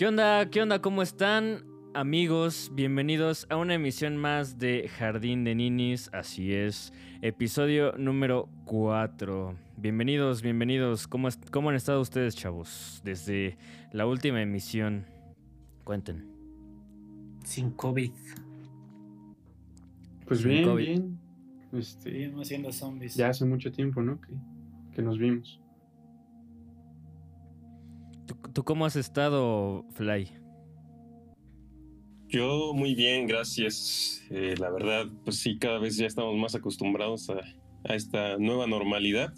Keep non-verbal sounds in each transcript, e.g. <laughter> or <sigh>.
¿Qué onda? ¿Qué onda? ¿Cómo están? Amigos, bienvenidos a una emisión más de Jardín de Ninis, así es, episodio número 4. Bienvenidos, bienvenidos. ¿Cómo, ¿Cómo han estado ustedes, chavos? Desde la última emisión. Cuenten. Sin COVID. Pues Sin bien, COVID. bien. Este, Seguimos siendo zombies. ya hace mucho tiempo, ¿no? Que, que nos vimos. ¿Tú, tú cómo has estado, Fly? Yo muy bien, gracias. Eh, la verdad, pues sí, cada vez ya estamos más acostumbrados a, a esta nueva normalidad.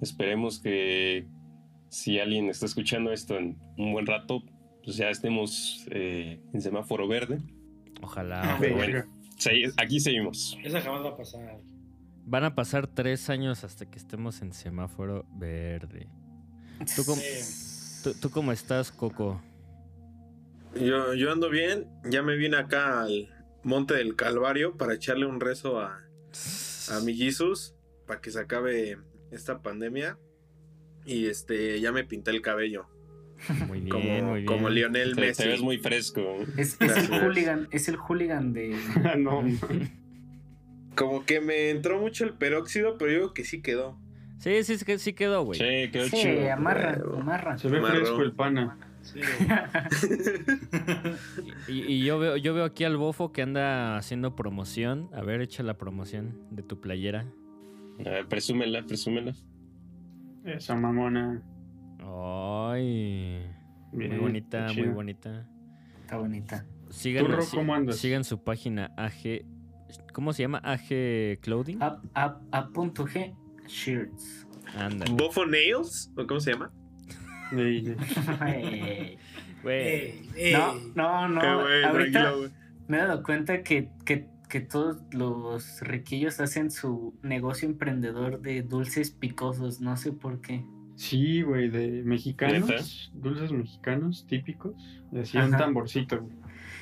Esperemos que si alguien está escuchando esto en un buen rato, pues ya estemos eh, en semáforo verde. Ojalá. Ah, bueno. Sí, aquí seguimos. Esa jamás va a pasar. Van a pasar tres años hasta que estemos en semáforo verde. ¿Tú cómo, Sí. Tú- tú cómo estás, Coco? Yo, yo ando bien, ya me vine acá al Monte del Calvario para echarle un rezo a, a mi Jesus para que se acabe esta pandemia. Y este, ya me pinté el cabello, Muy bien, como, muy bien. como Lionel Te, Messi. te ves muy fresco. Es, es el hooligan, es el hooligan de. <laughs> no, Como que me entró mucho el peróxido, pero yo creo que sí quedó. Sí, sí, sí, sí quedó, güey. Sí, quedó Sí, chido. amarra, Huevo. amarra. se ve Marrón. fresco el pana. Sí. <laughs> Y, y yo veo, yo veo aquí al bofo que anda haciendo promoción. A ver, echa la promoción de tu playera. A ver, presúmela, presúmela. Esa mamona. Ay, Bien, muy bonita, muy bonita. Está bonita. Sigan, ¿Tú, Ro, si- cómo andas? sigan su página AG. ¿Cómo se llama? AG Clothing. A, a, a punto G, shirts. ¿Bofo Nails? ¿O cómo se llama? Ey, ey. <laughs> Ey. Güey. Ey, ey. No, no, no. Qué güey, Ahorita tranquilo, güey. me he dado cuenta que, que, que todos los riquillos hacen su negocio emprendedor de dulces picosos. No sé por qué. Sí, güey, de mexicanos, dulces mexicanos típicos. Decía un tamborcito. güey.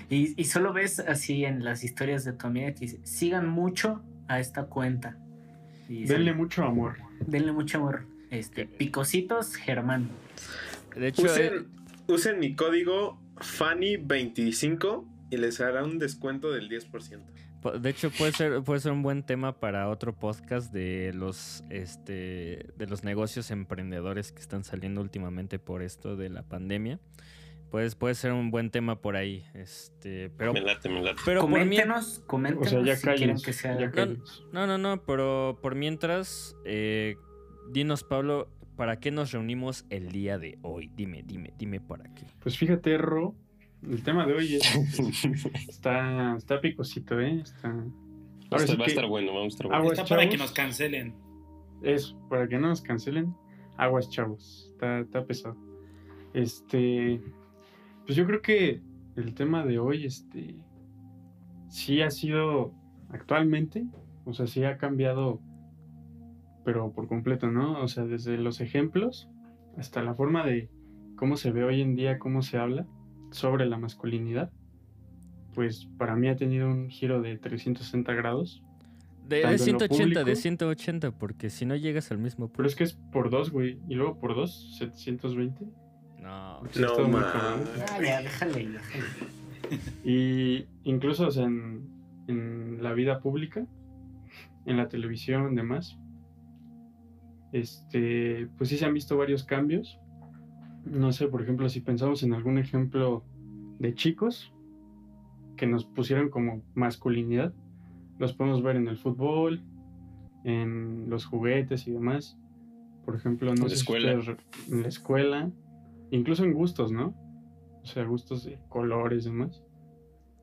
Y, y solo ves así en las historias de tu amiga que dice, sigan mucho a esta cuenta. Y Denle mucho amor. denle mucho amor. Este, picositos Germán. De hecho, eh, Usen, usen mi código FANNY25 y les hará un descuento del 10%. po- de hecho puede ser, puede ser un buen tema para otro podcast de los, este, de los negocios emprendedores que están saliendo últimamente por esto de la pandemia. Pues puede ser un buen tema por ahí. Este, pero, Me late, me late. pero por mí, coméntenos, O coméntenos sea, ya si quieren calles. que sea. Ya calles. No, no, no, pero por mientras, eh, dinos, Pablo, ¿para qué nos reunimos el día de hoy? Dime, dime, dime para qué. Pues fíjate, Ro, el tema de hoy es- <laughs> está, está picosito, ¿eh? Está... Va a estar, sí va a que- estar bueno, vamos a estar bueno. Aguas, Está para que nos cancelen. Eso, para que no nos cancelen. Aguas, chavos. Está, está pesado. Este. Pues yo creo que el tema de hoy, este. Sí ha sido actualmente. O sea, sí ha cambiado. Pero por completo, ¿no? O sea, desde los ejemplos hasta la forma de cómo se ve hoy en día, cómo se habla sobre la masculinidad. Pues para mí ha tenido un giro de 360 grados. De, de Tanto en lo 180, de público- 180, porque si no llegas al mismo Pero es que es por dos, güey. Y luego por dos, 720. No. Sí, No, está muy ma. cabrón. Ah, ya, déjale, déjale. <laughs> Y incluso o sea, en, en la vida pública, en la televisión, demás, este, pues sí se han visto varios cambios. No sé, por ejemplo, si pensamos en algún ejemplo de chicos que nos pusieron como masculinidad, los podemos ver en el fútbol, en los juguetes y demás. Por ejemplo, no la sé si ustedes en la escuela, incluso en gustos, ¿no? O sea, gustos de colores y demás.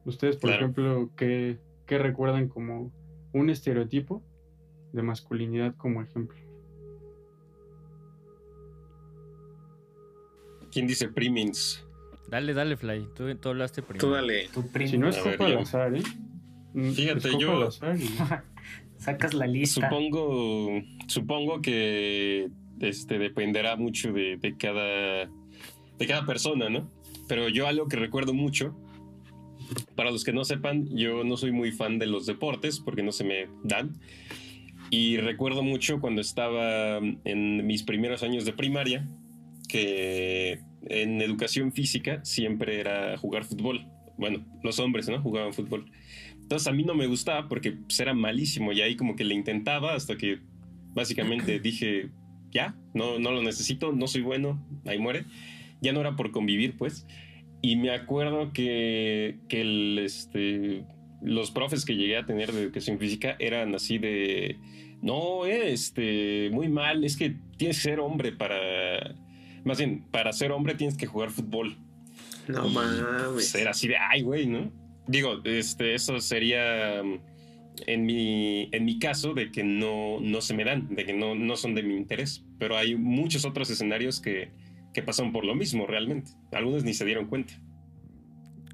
Ustedes, por Claro. ejemplo, ¿qué, qué recuerdan como un estereotipo de masculinidad como ejemplo? ¿Quién dice primins? Dale, dale, Fly. Tú, tú hablaste primero. Tú dale. Tu primo. Si no es A ver, copa al azar, ¿eh? Mm, Fíjate, es copa yo- al azar y- <laughs> Sacas la lista. Supongo, supongo que este dependerá mucho de, de cada de cada persona, ¿no? Pero yo algo que recuerdo mucho, para los que no sepan, yo no soy muy fan de los deportes porque no se me dan. Y recuerdo mucho cuando estaba en mis primeros años de primaria, que en educación física siempre era jugar fútbol. Bueno, los hombres, ¿no? Jugaban fútbol. Entonces a mí no me gustaba porque pues, era malísimo y ahí como que le intentaba hasta que básicamente dije, ya, no, no lo necesito, no soy bueno, ahí muere. Ya no era por convivir, pues. Y me acuerdo que, que el, este, los profes que llegué a tener de educación física eran así de, no, este, muy mal, es que tienes que ser hombre para, más bien, para ser hombre tienes que jugar fútbol. No Y, mames. era así de, ay, güey, ¿no? Digo, este, eso sería en mi, en mi caso de que no, no se me dan, de que no, no son de mi interés. Pero hay muchos otros escenarios que, que pasan por lo mismo realmente. Algunos ni se dieron cuenta.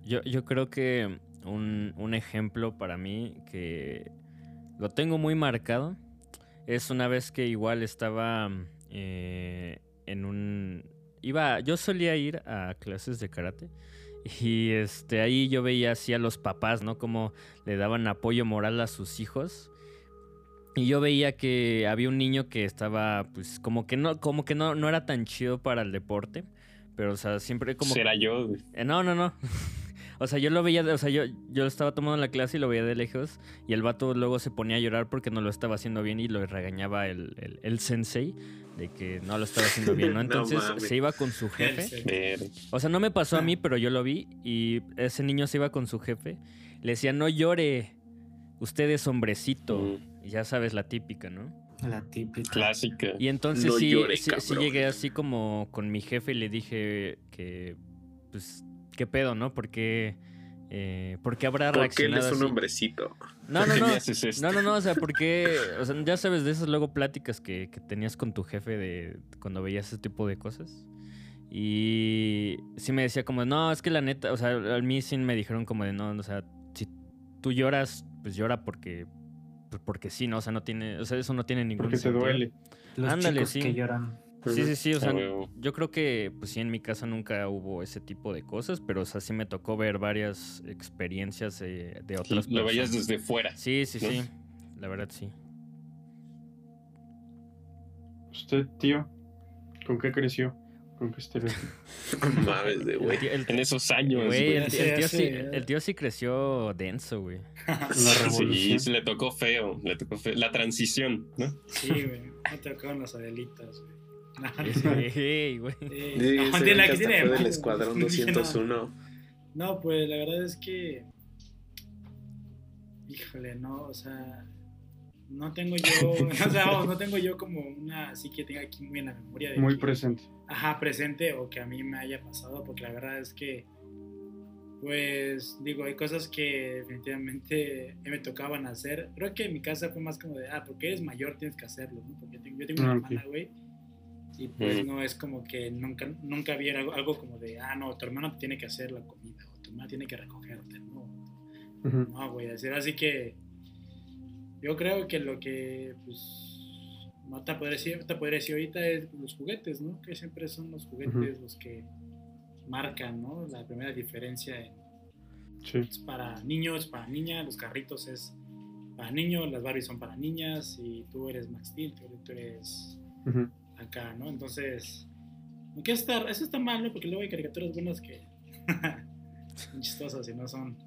Yo, yo creo que un, un ejemplo para mí que lo tengo muy marcado es una vez que igual estaba eh, en un... Iba, yo solía ir a clases de karate y este, ahí yo veía así a los papás, ¿no? Como le daban apoyo moral a sus hijos. Y yo veía que había un niño que estaba, pues, como que no, como que no, no era tan chido para el deporte. Pero, o sea, siempre como Será yo, güey. eh, no, no, no. <laughs> O sea, yo lo veía, o sea, yo, yo estaba tomando la clase y lo veía de lejos y el vato luego se ponía a llorar porque no lo estaba haciendo bien y lo regañaba el, el, el sensei de que no lo estaba haciendo bien, ¿no? <laughs> Entonces se iba con su jefe. O sea, no me pasó a mí, pero yo lo vi y ese niño se iba con su jefe. Le decía, no llore, usted es hombrecito. Mm. Ya sabes, la típica, ¿no? La típica. Clásica. Y entonces No sí, llore, sí, sí cabrón. llegué así como con mi jefe y le dije que, pues, ¿qué pedo, no? Porque, eh, ¿por qué habrá Porque él reaccionado es un así? hombrecito. No, ¿Por no, no. No, no, no, o sea, porque, o sea, ya sabes de esas luego pláticas que, que tenías con tu jefe de cuando veías ese tipo de cosas. Y sí me decía como, no, es que la neta, o sea, a mí sí me dijeron como de, no, o sea, si tú lloras, pues llora porque, porque sí, ¿no? O sea, no tiene, o sea, eso no tiene ningún Porque te sentido. duele. Los Ándale, chicos sí. que lloran. Sí, sí, sí, o sea, yo creo que, pues sí, en mi casa nunca hubo ese tipo de cosas, pero, o sea, sí me tocó ver varias experiencias eh, de otras Lo veías personas. desde fuera. Sí, sí, ¿no? sí, la verdad sí. Usted, tío, ¿con qué creció? ¿Con qué estereotipo? <laughs> Mames de güey. El el- En esos años, Güey, el, el tío sí, el tío sí creció denso, güey. <laughs> La Sí, revolución. sí, le tocó feo, le tocó feo. La transición, ¿no? Sí, <laughs> güey. Me tocaron las adelitas, güey. No, Sí, güey. No, malo, escuadrón güey. Dije, no. 201. No, pues la verdad es que. Híjole, no, o sea. No tengo yo. <laughs> <laughs> O sea, vamos, no tengo yo como una. Así que tenga aquí muy en la memoria de. Muy que- presente. Ajá, presente o que a mí me haya pasado, porque la verdad es que. Pues digo, hay cosas que definitivamente me tocaban hacer. Creo que en mi casa fue más como de, ah, porque eres mayor tienes que hacerlo, ¿no? Porque tengo- yo tengo una Ah, hermana, güey. Y pues Mm. no es como que nunca, nunca había algo, algo como de, ah, no, tu hermano te tiene que hacer la comida, o tu hermana tiene que recogerte, ¿no? Ujú. No, güey, así, así que yo creo que lo que, pues, no te podría decir, te podría decir ahorita es los juguetes, ¿no? Que siempre son los juguetes los que marcan, ¿no? La primera diferencia en, Sí. es para niños, para niñas, los carritos es para niños, las Barbies son para niñas y tú eres Max Steel, tú, eres acá, ¿no? Entonces, aunque está, eso está mal, ¿no? Porque luego hay caricaturas buenas que <laughs> son chistosas y no son,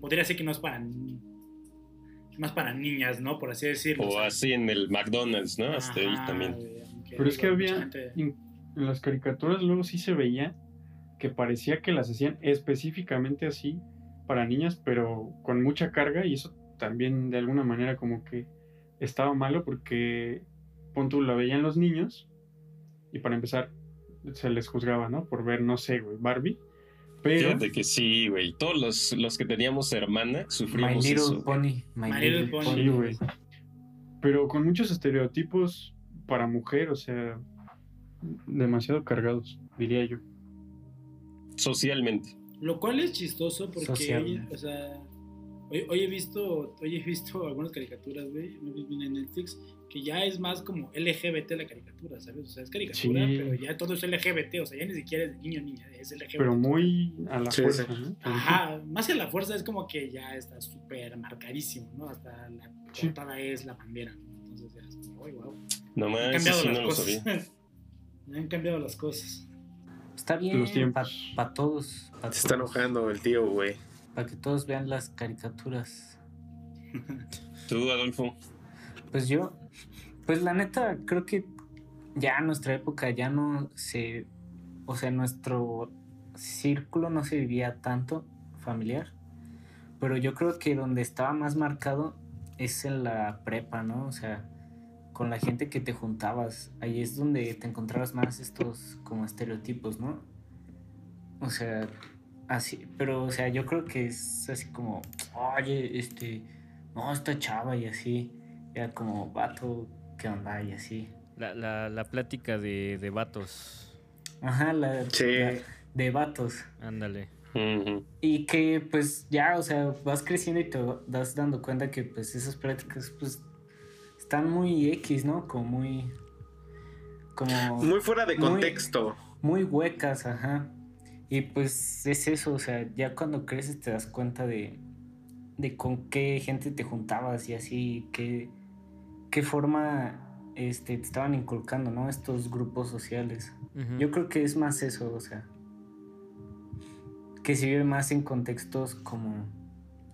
podría decir que no es para ni- más para niñas, ¿no? Por así decirlo. O sea. así en el McDonald's, ¿no? Hasta ahí Ajá, también. güey, Pero es que había, gente- en las caricaturas luego sí se veía que parecía que las hacían específicamente así para niñas, pero con mucha carga y eso también de alguna manera como que estaba malo porque pon tú la veían los niños y para empezar se les juzgaba, ¿no? Por ver, no sé, güey, Barbie. Pero Fíjate que sí, güey. Todos los, los que teníamos hermana My sufrimos Little eso. Pony. My, My Little Little Pony. Pony. Sí, güey. Pero con muchos estereotipos para mujer, o sea, demasiado cargados, diría yo. Socialmente. Lo cual es chistoso porque hoy, o sea, hoy, hoy he visto, hoy he visto <laughs> algunas caricaturas, güey, en Netflix, que ya es más como LGBT la caricatura, ¿sabes? O sea, es caricatura, Sí. pero ya todo es LGBT, o sea, ya ni siquiera es niño niña, es LGBT. Pero muy a la Sí, fuerza, sí. ¿no? Ajá, más que la fuerza es como que ya está súper marcadísimo, ¿no? Hasta la Sí. portada es la bandera, ¿no? Entonces ya es como, uy, wow. No Han más, cambiado sí las no cosas. sabía. <laughs> Han cambiado las cosas. Está bien Los para tiempos. todos. pa' Se está todos, enojando el tío, güey. Para que todos vean las caricaturas. <laughs> Tú, Adolfo. Pues yo, pues la neta, creo que ya en nuestra época ya no se, o sea, nuestro círculo no se vivía tanto familiar, pero yo creo que donde estaba más marcado es en la prepa, ¿no? O sea, con la gente que te juntabas, ahí es donde te encontrabas más estos como estereotipos, ¿no? O sea, así, pero o sea, yo creo que es así como, oye, este, no, esta chava y así, era como, vato, ¿qué onda? Y así. La, la, la plática de, de vatos. Ajá, la, Sí. la- de vatos. Ándale. Y que pues ya, o sea, vas creciendo y te das dando cuenta que pues esas pláticas pues están muy X, ¿no? Como muy... Como Muy fuera de Muy- contexto. muy huecas, ajá. Y pues es eso, o sea, ya cuando creces te das cuenta de, de con qué gente te juntabas y así, qué, qué forma este, te estaban inculcando, ¿no? Estos grupos sociales. Yo creo que es más eso, o sea, que se vive más en contextos como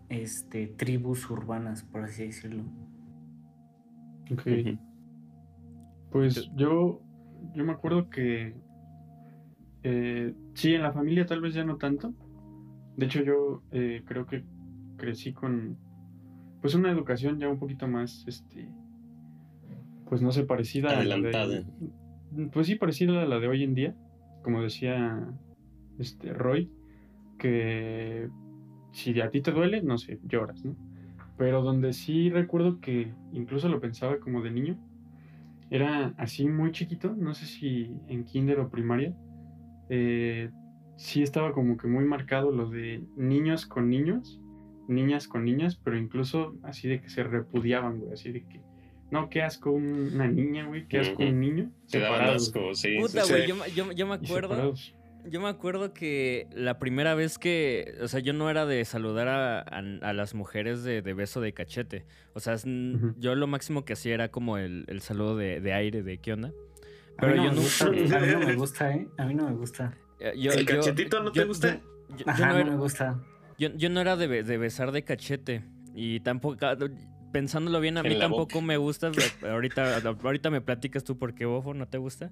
este tribus urbanas, por así decirlo. Ok. Pues yo, yo me acuerdo que eh, sí, en la familia tal vez ya no tanto. De hecho, yo eh, creo que crecí con pues una educación ya un poquito más, este, pues no sé, parecida a la de, pues sí, parecida a la de hoy en día, como decía este Roy, que si a ti te duele, no sé, lloras, ¿no? Pero donde sí recuerdo que incluso lo pensaba como de niño, era así muy chiquito, no sé si en kinder o primaria, eh, sí estaba como que muy marcado lo de niños con niños, niñas con niñas, pero incluso así de que se repudiaban, güey, así de que, no, qué asco un- una niña, güey, qué asco un niño. Te daban separados, asco, sí. Puta, sí. güey, yo, me- yo, yo acuerdo. Yo me acuerdo que la primera vez que, o sea, yo no era de saludar a, a- a las mujeres de, de beso de cachete. O sea, yo lo máximo que hacía era como el, el saludo de, de aire, de qué onda. A mí Pero no yo no... gusta, <laughs> a mí no me gusta, ¿eh? A mí no me gusta. eh, yo- ¿El yo- cachetito no te yo- gusta? yo- yo- yo Ajá, no no, era- me gusta. Yo, yo no era de besar de cachete. Y tampoco. Pensándolo bien, a mí tampoco boca. me gusta. <laughs> ahorita, ahorita me platicas tú por qué, bofo, no te gusta.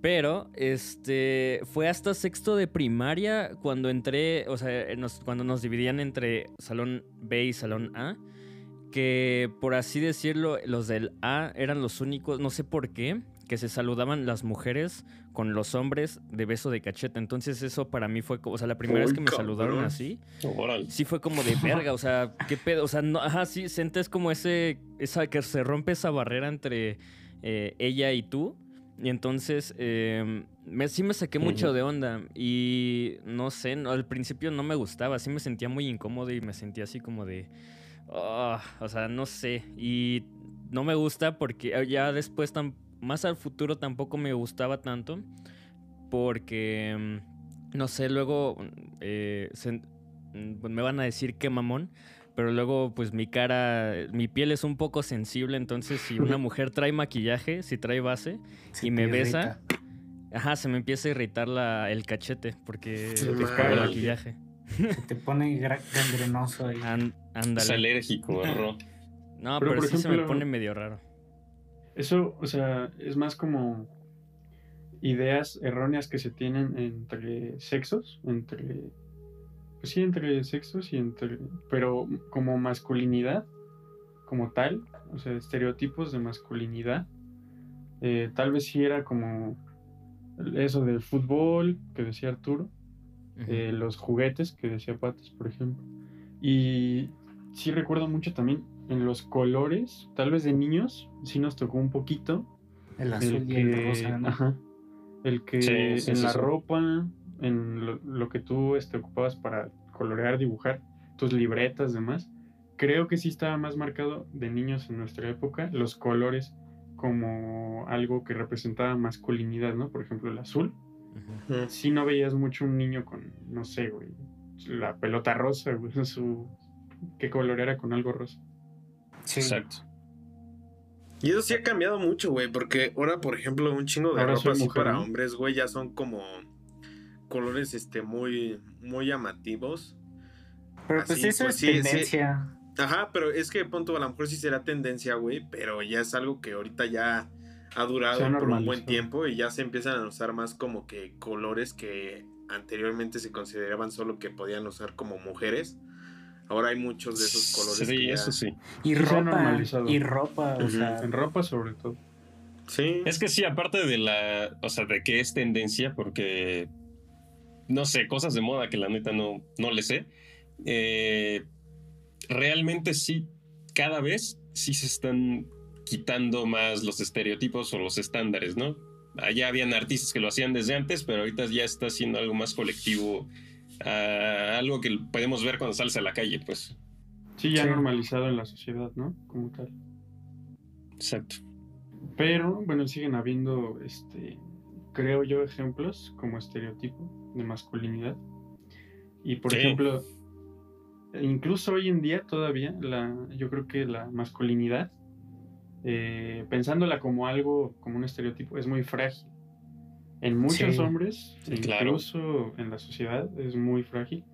Pero, este. Fue hasta sexto de primaria cuando entré. O sea, eh, nos- cuando nos dividían entre salón B y salón A. Que por así decirlo, los del A eran los únicos, no sé por qué, que se saludaban las mujeres con los hombres de beso de cachete. Entonces, eso para mí fue como. O sea, la primera vez Uy, que me saludaron así sí fue como de verga, o sea, <laughs> qué pedo, o sea, no, ajá, sí, sientes como ese, esa, que se rompe esa barrera entre eh, ella y tú, y entonces eh, me, sí me saqué mucho de onda, y no sé, no, al principio no me gustaba, sí me sentía muy incómodo y me sentía así como de, ah, o sea, no sé, y no me gusta porque ya después, tan, más al futuro tampoco me gustaba tanto, porque, mm, no sé, luego eh, se- mm, pues me van a decir qué mamón, pero luego pues mi cara, mi piel es un poco sensible, entonces si una <laughs> mujer trae maquillaje, si trae base, Se y te me besa, irrita. ajá, se me empieza a irritar la, el cachete porque por madre. el maquillaje. Se te pone gangrenoso ahí. An- Es alérgico. No, Pero, pero, por sí se me ejemplo- pone medio raro. Eso, o sea, es más como ideas erróneas que se tienen entre sexos, entre, pues sí, entre sexos y entre, pero como masculinidad, como tal, o sea, estereotipos de masculinidad, eh, tal vez sí era como eso del fútbol que decía Arturo, eh, los juguetes que decía Patos, por ejemplo. Y sí recuerdo mucho también en los colores, tal vez de niños, sí nos tocó un poquito. El azul el y que, el rosa, ¿no? ajá, el que Sí, sí, en sí, la sí. ropa, en lo, lo que tú este, ocupabas para colorear, dibujar, tus libretas, demás, creo que sí estaba más marcado de niños en nuestra época, los colores como algo que representaba masculinidad, ¿no? Por ejemplo, el azul Ujú. Mm. sí no veías mucho un niño con, no sé, güey, la pelota rosa, güey, <laughs> su... ¿Qué color era con algo rosa? Sí. Exacto. Y eso sí ha cambiado mucho, güey, porque ahora, por ejemplo, un chingo de Ahora ropa así mujer, para ¿no? hombres, güey, ya son como colores este muy muy llamativos. Pero pues Así, eso pues, es sí, sí. tendencia. Ajá, pero es que punto a lo mejor sí será tendencia, güey, pero ya es algo que ahorita ya ha durado por un buen tiempo y ya se empiezan a usar más como que colores que anteriormente se consideraban solo que podían usar como mujeres. Ahora hay muchos de esos colores. Sí, ya- eso sí. Y ropa. Y ropa, o sea. En ropa sobre todo. Sí. Es que sí, aparte de la, o sea, de que es tendencia, porque, no sé, cosas de moda que la neta no, no le sé, eh, realmente sí, cada vez sí se están quitando más los estereotipos o los estándares, ¿no? Allá habían artistas que lo hacían desde antes, pero ahorita ya está siendo algo más colectivo, algo que podemos ver cuando sales a la calle, pues. Sí, ya Sí. normalizado en la sociedad, ¿no? Como tal. Exacto. Pero, bueno, siguen habiendo, este, creo yo, ejemplos como estereotipo de masculinidad. Y, por Sí. ejemplo, incluso hoy en día todavía, la, yo creo que la masculinidad, eh, pensándola como algo, como un estereotipo, es muy frágil. En muchos Sí. hombres, Sí, claro. incluso en la sociedad, es muy frágil.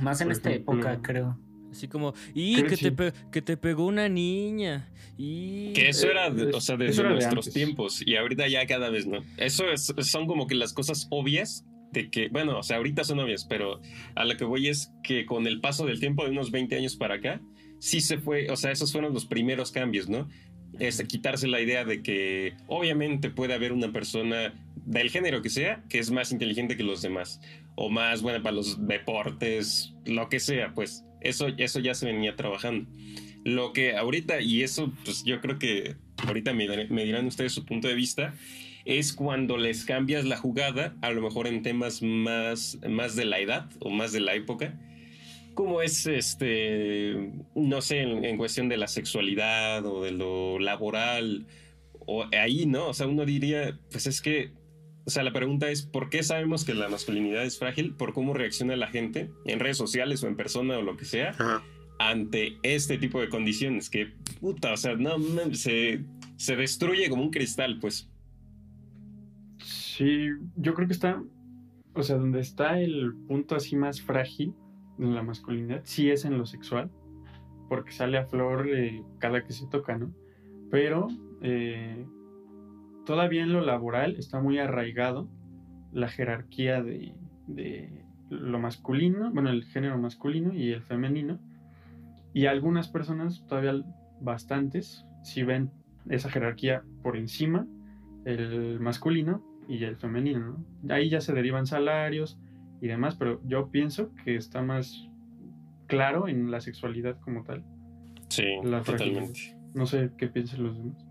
Más en Por esta ejemplo, época, creo. Así como, y que, te sí. pe- que te pegó una niña. Y Que eso era, de- es- o sea, desde era de nuestros antes. tiempos y ahorita ya cada vez no. Eso es- son como que las cosas obvias de que, bueno, o sea, ahorita son obvias, pero a lo que voy es que con el paso del tiempo de unos 20 años para acá, sí se fue, o sea, esos fueron los primeros cambios, ¿no? Es quitarse la idea de que obviamente puede haber una persona del género que sea que es más inteligente que los demás o más buena para los deportes, lo que sea, pues eso, eso ya se venía trabajando. Lo que ahorita, y eso pues yo creo que ahorita me, dirán ustedes su punto de vista, es cuando les cambias la jugada, a lo mejor en temas más, más de la edad o más de la época, como es este, no sé, en, en cuestión de la sexualidad o de lo laboral, o ahí, ¿no? O sea, uno diría, pues es que, o sea, la pregunta es, ¿por qué sabemos que la masculinidad es frágil? ¿Por cómo reacciona la gente en redes sociales o en persona o lo que sea? Ajá. ante este tipo de condiciones que puta, o sea, no se, se destruye como un cristal, pues. Sí, yo creo que está, o sea, donde está el punto así más frágil en la masculinidad, sí es en lo sexual, porque sale a flor eh, cada que se toca, ¿no? Pero eh, todavía en lo laboral está muy arraigado la jerarquía de, de lo masculino, bueno, el género masculino y el femenino, y algunas personas, todavía bastantes, si ven esa jerarquía por encima, el masculino y el femenino, ¿no? Ahí ya se derivan salarios y demás, pero yo pienso que está más claro en la sexualidad como tal. Sí, La totalmente. No sé qué piensan los demás.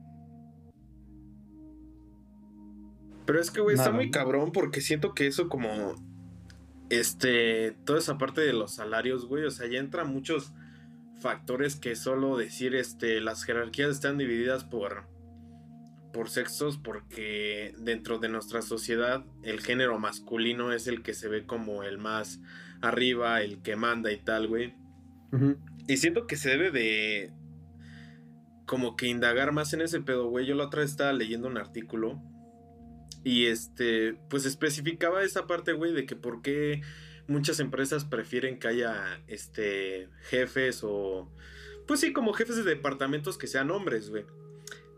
Pero es que, güey, está muy cabrón porque siento que eso como... Este, toda esa parte de los salarios, güey, o sea, ya entran muchos factores que solo decir, este, las jerarquías están divididas por, por sexos porque dentro de nuestra sociedad el género masculino es el que se ve como el más arriba, el que manda y tal, güey. Y siento que se debe de como que indagar más en ese pedo, güey. Yo la otra vez estaba leyendo un artículo y este, pues especificaba esa parte, güey, de que por qué muchas empresas prefieren que haya este jefes o pues sí, como jefes de departamentos que sean hombres, güey.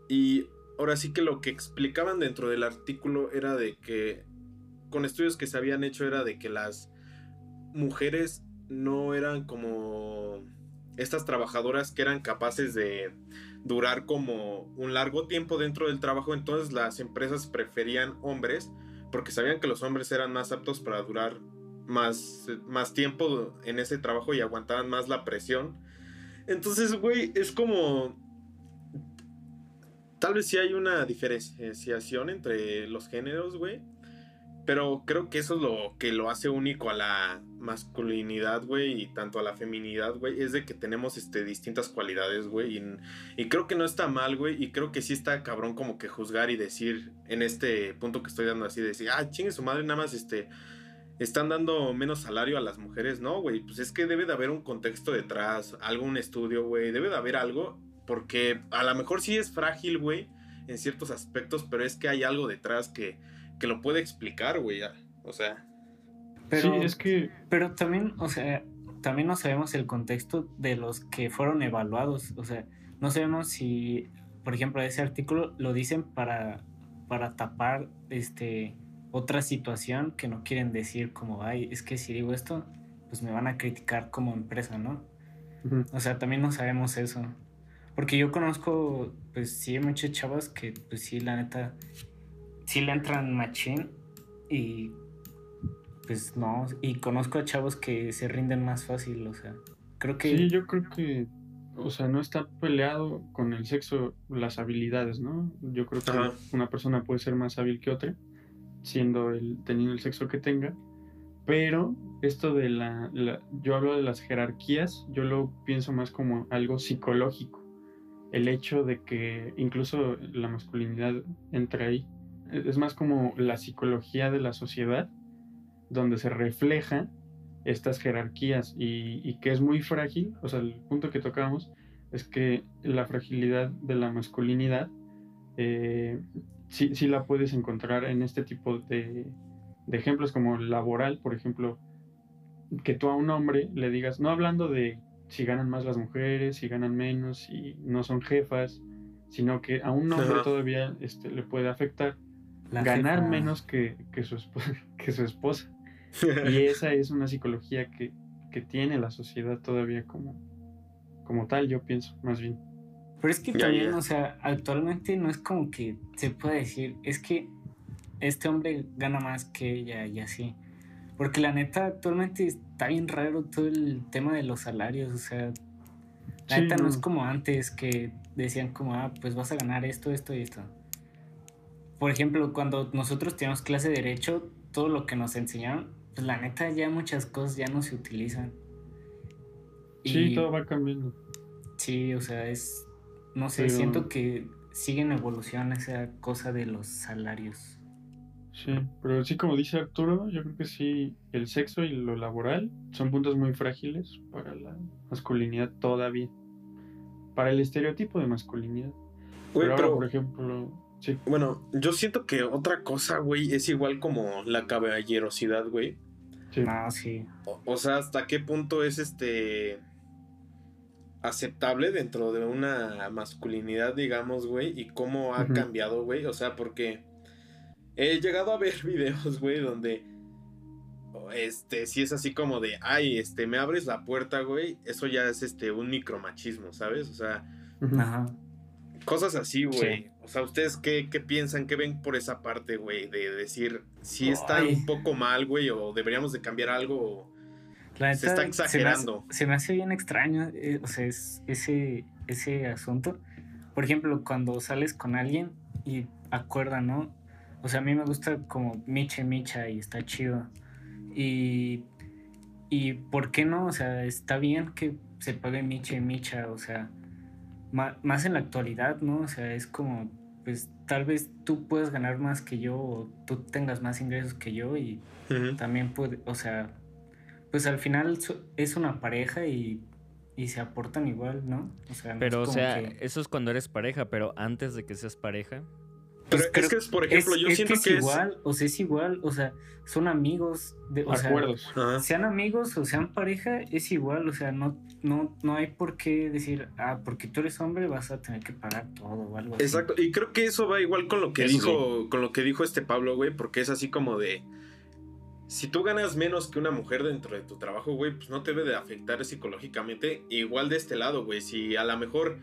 Y ahora sí que lo que explicaban dentro del artículo era de que con estudios que se habían hecho era de que las mujeres no eran como estas trabajadoras que eran capaces de durar como un largo tiempo dentro del trabajo, entonces las empresas preferían hombres porque sabían que los hombres eran más aptos para durar más, más tiempo en ese trabajo y aguantaban más la presión. Entonces, güey, es como... Tal vez sí hay una diferenciación entre los géneros, güey. Pero creo que eso es lo que lo hace único a la masculinidad, güey, y tanto a la feminidad, güey, es de que tenemos este, distintas cualidades, güey, y, creo que no está mal, güey, y creo que sí está cabrón como que juzgar y decir en este punto que estoy dando así, decir, ah, chingue su madre, nada más, este, están dando menos salario a las mujeres, no, güey, pues es que debe de haber un contexto detrás, algún estudio, güey, debe de haber algo Porque a lo mejor sí es frágil, güey, en ciertos aspectos, pero es que hay algo detrás que, que lo puede explicar, güey. O sea. Pero, sí, es que. Pero también, o sea, también no sabemos el contexto de los que fueron evaluados. O sea, no sabemos si, por ejemplo, ese artículo lo dicen para, para tapar este otra situación que no quieren decir como, ay, es que si digo esto, pues me van a criticar como empresa, ¿no? O sea, también no sabemos eso. Porque yo conozco, pues sí, muchos chavos que, pues sí, la neta, sí le entran machín y pues no. Y conozco a chavos que se rinden más fácil, o sea, creo que... Sí, yo creo que, o sea, no está peleado con el sexo las habilidades, ¿no? Yo creo que Ajá. una persona puede ser más hábil que otra, siendo el, teniendo el sexo que tenga, pero esto de la, la- yo hablo de las jerarquías, yo lo pienso más como algo psicológico, el hecho de que incluso la masculinidad entra ahí, es más como la psicología de la sociedad, donde se refleja estas jerarquías y, que es muy frágil, o sea, el punto que tocábamos es que la fragilidad de la masculinidad eh, sí, sí la puedes encontrar en este tipo de ejemplos como laboral, por ejemplo, que tú a un hombre le digas, no hablando de si ganan más las mujeres, si ganan menos, si no son jefas, sino que a un hombre Ajá. todavía este, le puede afectar la ganar jefa- menos que, que su esposa, <laughs> que su esposa. <laughs> Y esa es una psicología que, que tiene la sociedad todavía como, como tal, yo pienso, más bien. Pero es que Ya, también, ya. o sea, actualmente no es como que se pueda decir, es que este hombre gana más que ella y así. Porque la neta, actualmente está bien raro todo el tema de los salarios, o sea, la Sí, neta no no. es como antes que decían como, ah, pues vas a ganar esto, esto y esto. Por ejemplo, cuando nosotros teníamos clase de derecho, todo lo que nos enseñaron, pues la neta ya muchas cosas ya no se utilizan. Sí, Y- todo va cambiando. Sí, o sea, es. No sé, Pero- siento que sigue en evolución esa cosa de los salarios. Sí, pero sí, como dice Arturo, yo creo que sí, el sexo y lo laboral son puntos muy frágiles para la masculinidad todavía. Para el estereotipo de masculinidad. Güey, pero ahora, pero, por ejemplo, sí. bueno, yo siento que otra cosa, güey, es igual como la caballerosidad, güey. sí. No, sí. O, o sea, hasta qué punto es este aceptable dentro de una masculinidad, digamos, güey, y cómo ha cambiado, güey. O sea, porque he llegado a ver <laughs> videos, güey, donde este sí es así como de, ay, este, me abres la puerta, güey. Eso ya es este un micromachismo, ¿sabes? O sea. Ajá. cosas así, güey. Sí. O sea, ¿ustedes qué, qué piensan, qué ven por esa parte, güey? De decir, si está Ay. un poco mal, güey, o deberíamos de cambiar algo. o- La Se está exagerando. Se me hace, se me hace bien extraño, eh, o sea, es ese, ese asunto. Por ejemplo, cuando sales con alguien y acuerdan, ¿no? O sea, a mí me gusta como micha y micha y está chido. Y, y ¿por qué no? O sea, está bien que se pague micha y micha, o sea, más en la actualidad, ¿no? O sea, es como, pues tal vez tú puedas ganar más que yo o tú tengas más ingresos que yo y también puede, o sea, pues al final es una pareja y, y se aportan igual, ¿no? O sea, no Pero, o como sea, que- eso es cuando eres pareja, pero antes de que seas pareja. Pero Pues es creo- que, es, por ejemplo, es, yo es siento que que, es es. igual, o sea, es igual, o sea, son amigos, de, o sea, Acuerdos. Sean amigos o sean pareja, es igual, o sea, no, no, no hay por qué decir, ah, porque tú eres hombre vas a tener que pagar todo o algo así. Exacto, y creo que eso va igual con lo que Eso dijo, con lo que dijo este Pablo, güey, porque es así como de si tú ganas menos que una mujer dentro de tu trabajo, güey, pues no te debe de afectar psicológicamente. Igual de este lado, güey, si a lo mejor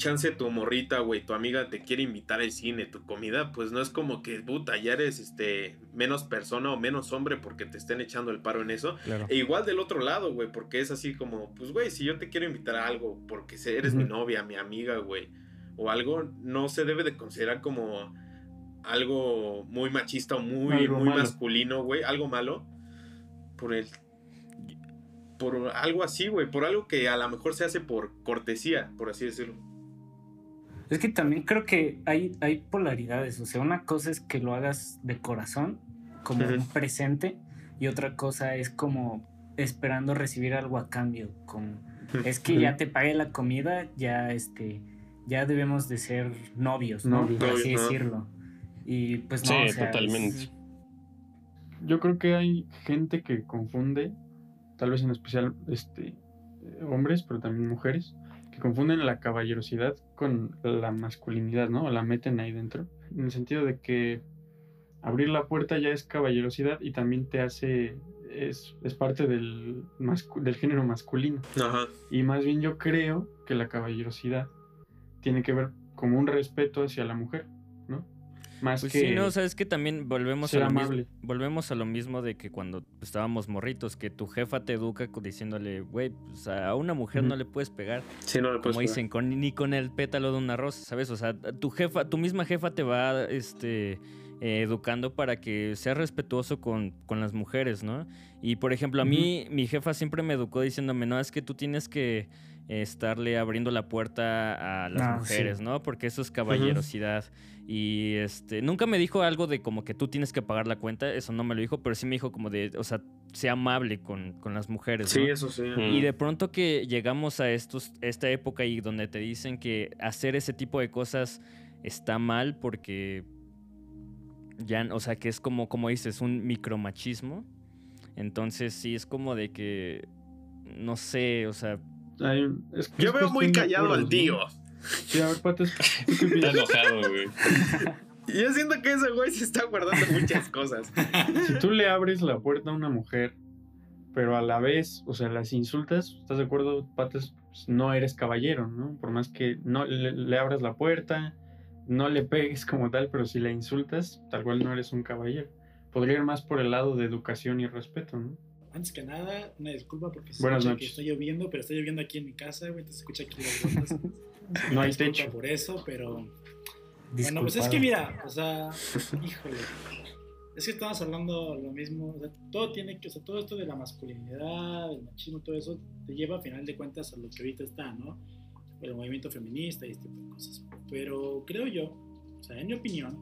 chance tu morrita, güey, tu amiga te quiere invitar al cine, tu comida, pues no es como que, puta, ya eres este menos persona o menos hombre porque te estén echando el paro en eso. Claro. E igual del otro lado, güey, porque es así como, pues, güey, si yo te quiero invitar a algo porque eres mi novia, mi amiga, güey, o algo, no se debe de considerar como algo muy machista o muy, Algo muy malo. masculino, güey, algo malo, por el... Por algo así, güey, por algo que a lo mejor se hace por cortesía, por así decirlo. Es que también creo que hay, hay polaridades. O sea, una cosa es que lo hagas de corazón, como un presente, y otra cosa es como esperando recibir algo a cambio. Como, es que ya te pagué la comida, ya este, ya debemos de ser novios, ¿no? Novios. Por así ¿no? decirlo. Y pues Sí, no, o sea, totalmente. es- Yo creo que hay gente que confunde, tal vez en especial este, hombres, pero también mujeres, confunden la caballerosidad con la masculinidad, ¿no? La meten ahí dentro. En el sentido de que abrir la puerta ya es caballerosidad y también te hace, es, es parte del, del género masculino. Ajá. Y más bien yo creo que la caballerosidad tiene que ver como un respeto hacia la mujer. Más Pues que sí, no, o sea, es que también volvemos a, lo mismo, volvemos a lo mismo de que cuando estábamos morritos, que tu jefa te educa diciéndole, güey, pues a una mujer no le puedes pegar, Sí, no le puedes como dicen, con, ni con el pétalo de una rosa, ¿sabes? O sea, tu jefa, tu misma jefa te va este, eh, educando para que seas respetuoso con, con las mujeres, ¿no? Y por ejemplo, a mí, mi jefa siempre me educó diciéndome, no, es que tú tienes que estarle abriendo la puerta a las Ah, mujeres, sí. ¿no? Porque eso es caballerosidad. Y este, nunca me dijo algo de como que tú tienes que pagar la cuenta, eso no me lo dijo, pero sí me dijo como de, o sea, sea amable con, con las mujeres, Sí, ¿no? eso sí. Y de pronto que llegamos a estos, esta época y donde te dicen que hacer ese tipo de cosas está mal porque ya, o sea, que es como, como dices, un micromachismo. Entonces sí es como de que, no sé, o sea, es- Yo veo muy callado al tío. Sí, a ver, Patas, <laughs> ¿tú qué Está enojado, güey. <laughs> Yo siento que ese güey se está guardando muchas cosas. <laughs> Si tú le abres la puerta a una mujer, pero a la vez, o sea, las insultas, ¿estás de acuerdo, Patas? Pues no eres caballero, ¿no? Por más que no le, le abras la puerta, no le pegues como tal, pero si la insultas, tal cual no eres un caballero. Podría ir más por el lado de educación y respeto, ¿no? Antes que nada, una disculpa porque se Buenas escucha noches. que está lloviendo, pero está lloviendo aquí en mi casa, güey, se escucha aquí las gotas. <laughs> No hay Disculpa techo. por eso, pero Bueno, pues es que mira, o sea, híjole, es que estamos hablando lo mismo, o sea, todo tiene que, o sea, todo esto de la masculinidad, el machismo, todo eso te lleva a final de cuentas a lo que ahorita está, ¿no? El movimiento feminista y este tipo de cosas. Pero creo yo, o sea, en mi opinión,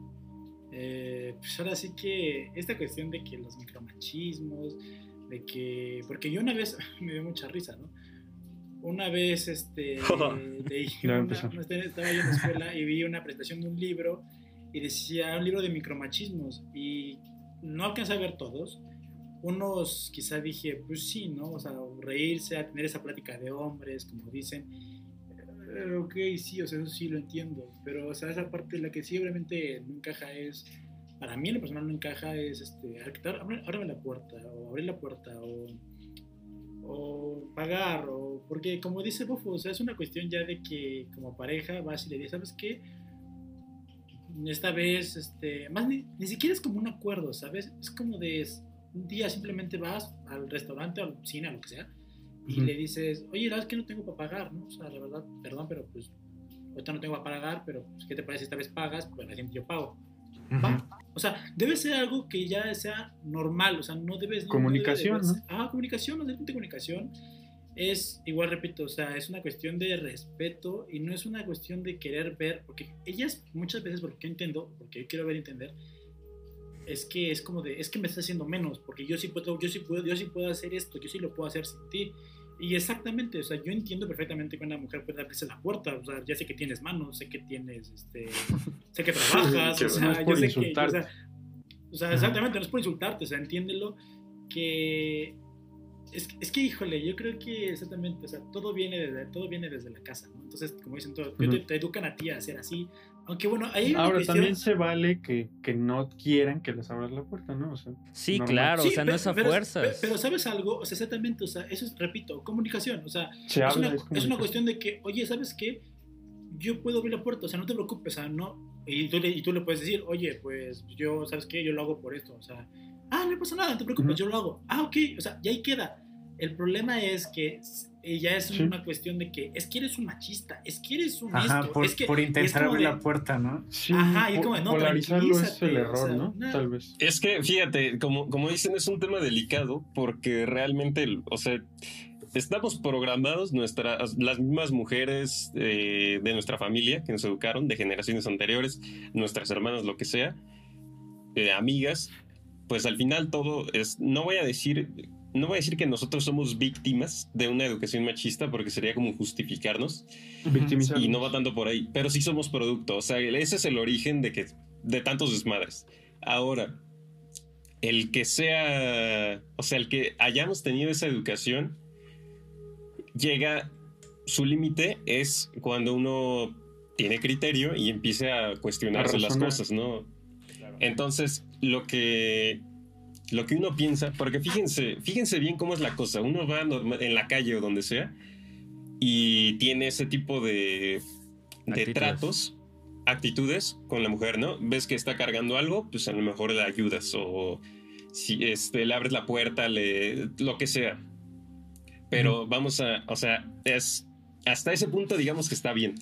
eh, pues ahora sí que esta cuestión de que los micromachismos, de que, porque yo una vez <laughs> me dio mucha risa, ¿no? Una vez, este, <laughs> va a una- empezar. estaba yo en la escuela y vi una presentación de un libro y decía un libro de micromachismos y no alcancé a ver todos. Unos quizá dije, pues sí, ¿no? O sea, reírse, a tener esa plática de hombres, como dicen. Ok, sí, o sea, eso sí lo entiendo. Pero, o sea, esa parte, la que sí obviamente no encaja es, para mí en lo personal no encaja es, este, ábreme la puerta, o abrir la puerta, o, o pagar, o, porque como dice Bofo, o sea, es una cuestión ya de que como pareja vas y le dices, ¿sabes qué? esta vez, este, más ni, ni siquiera es como un acuerdo, ¿sabes? Es como de un día simplemente vas al restaurante, al cine, a lo que sea, y le dices, oye, la verdad es que no tengo para pagar, ¿no? O sea, la verdad, perdón, pero pues, ahorita no tengo para pagar, pero pues, ¿qué te parece esta vez pagas? Pues la siguiente yo pago. O sea, debe ser algo que ya sea normal, o sea, no debes... no- no debe de Comunicación, verse- Ah, comunicación, no de comunicación. Es, igual repito, o sea, es una cuestión de respeto y no es una cuestión de querer ver, porque ellas muchas veces, porque yo entiendo, porque yo quiero ver y entender, es que es como de, es que me estás haciendo menos, porque yo sí puedo, yo sí puedo, yo sí puedo hacer esto, yo sí lo puedo hacer sin ti. Y exactamente, o sea, yo entiendo perfectamente que una mujer puede abrirse la puerta, o sea, ya sé que tienes manos, sé que tienes, este, <laughs> sé que trabajas, o sea, No es yo por sé que, o sea, o sea, exactamente, no es por insultarte, o sea, entiéndelo que es, es que, híjole, yo creo que exactamente, o sea, todo viene desde, todo viene desde la casa, ¿no? Entonces, como dicen todos, te, educan a ti a hacer así, aunque bueno, ahí Ahora cuestión- también se vale que, que no quieran que les abras la puerta, ¿no? O sea, sí, Normal. claro, o Sí, sea, pe- no es a pero, fuerzas. pe- Pero, ¿sabes algo? O sea, exactamente, o sea, eso es, repito, comunicación, o sea, se es una, es una cuestión de que, oye, ¿sabes qué? Yo puedo abrir la puerta, o sea, no te preocupes, o sea, no. Y tú, le, y tú le puedes decir, oye, pues yo, ¿sabes qué? Yo lo hago por esto, o sea, ah, no pasa nada, no te preocupes, Ujú. yo lo hago. Ah, ok, o sea, y ahí queda. El problema es que eh, ya es Sí. una cuestión de que es que eres un machista, es que eres un Ajá, esto, por, es que por intentar abrir de- la puerta, ¿no? Sí, Ajá, y como de, no, polarizarlo es el o error, sea, ¿no? Tal vez. Es que, fíjate, como, como dicen, es un tema delicado porque realmente, o sea, estamos programados, nuestras, las mismas mujeres eh, de nuestra familia que nos educaron, de generaciones anteriores, nuestras hermanas, lo que sea, eh, amigas, pues al final todo es, no voy a decir no voy a decir que nosotros somos víctimas de una educación machista porque sería como justificarnos. Y no va tanto por ahí, pero sí somos producto, o sea, ese es el origen de que de tantos desmadres. Ahora, el que sea, o sea, el que hayamos tenido esa educación llega su límite es cuando uno tiene criterio y empieza a cuestionarse A las cosas, ¿no? Entonces, lo que lo que uno piensa, porque fíjense, fíjense bien cómo es la cosa. Uno va norma- en la calle o donde sea y tiene ese tipo de, de Actitudes. tratos, actitudes con la mujer, ¿no? Ves que está cargando algo, pues a lo mejor le ayudas o si este, le abres la puerta, le, lo que sea. Pero vamos a, o sea, es hasta ese punto digamos que está bien.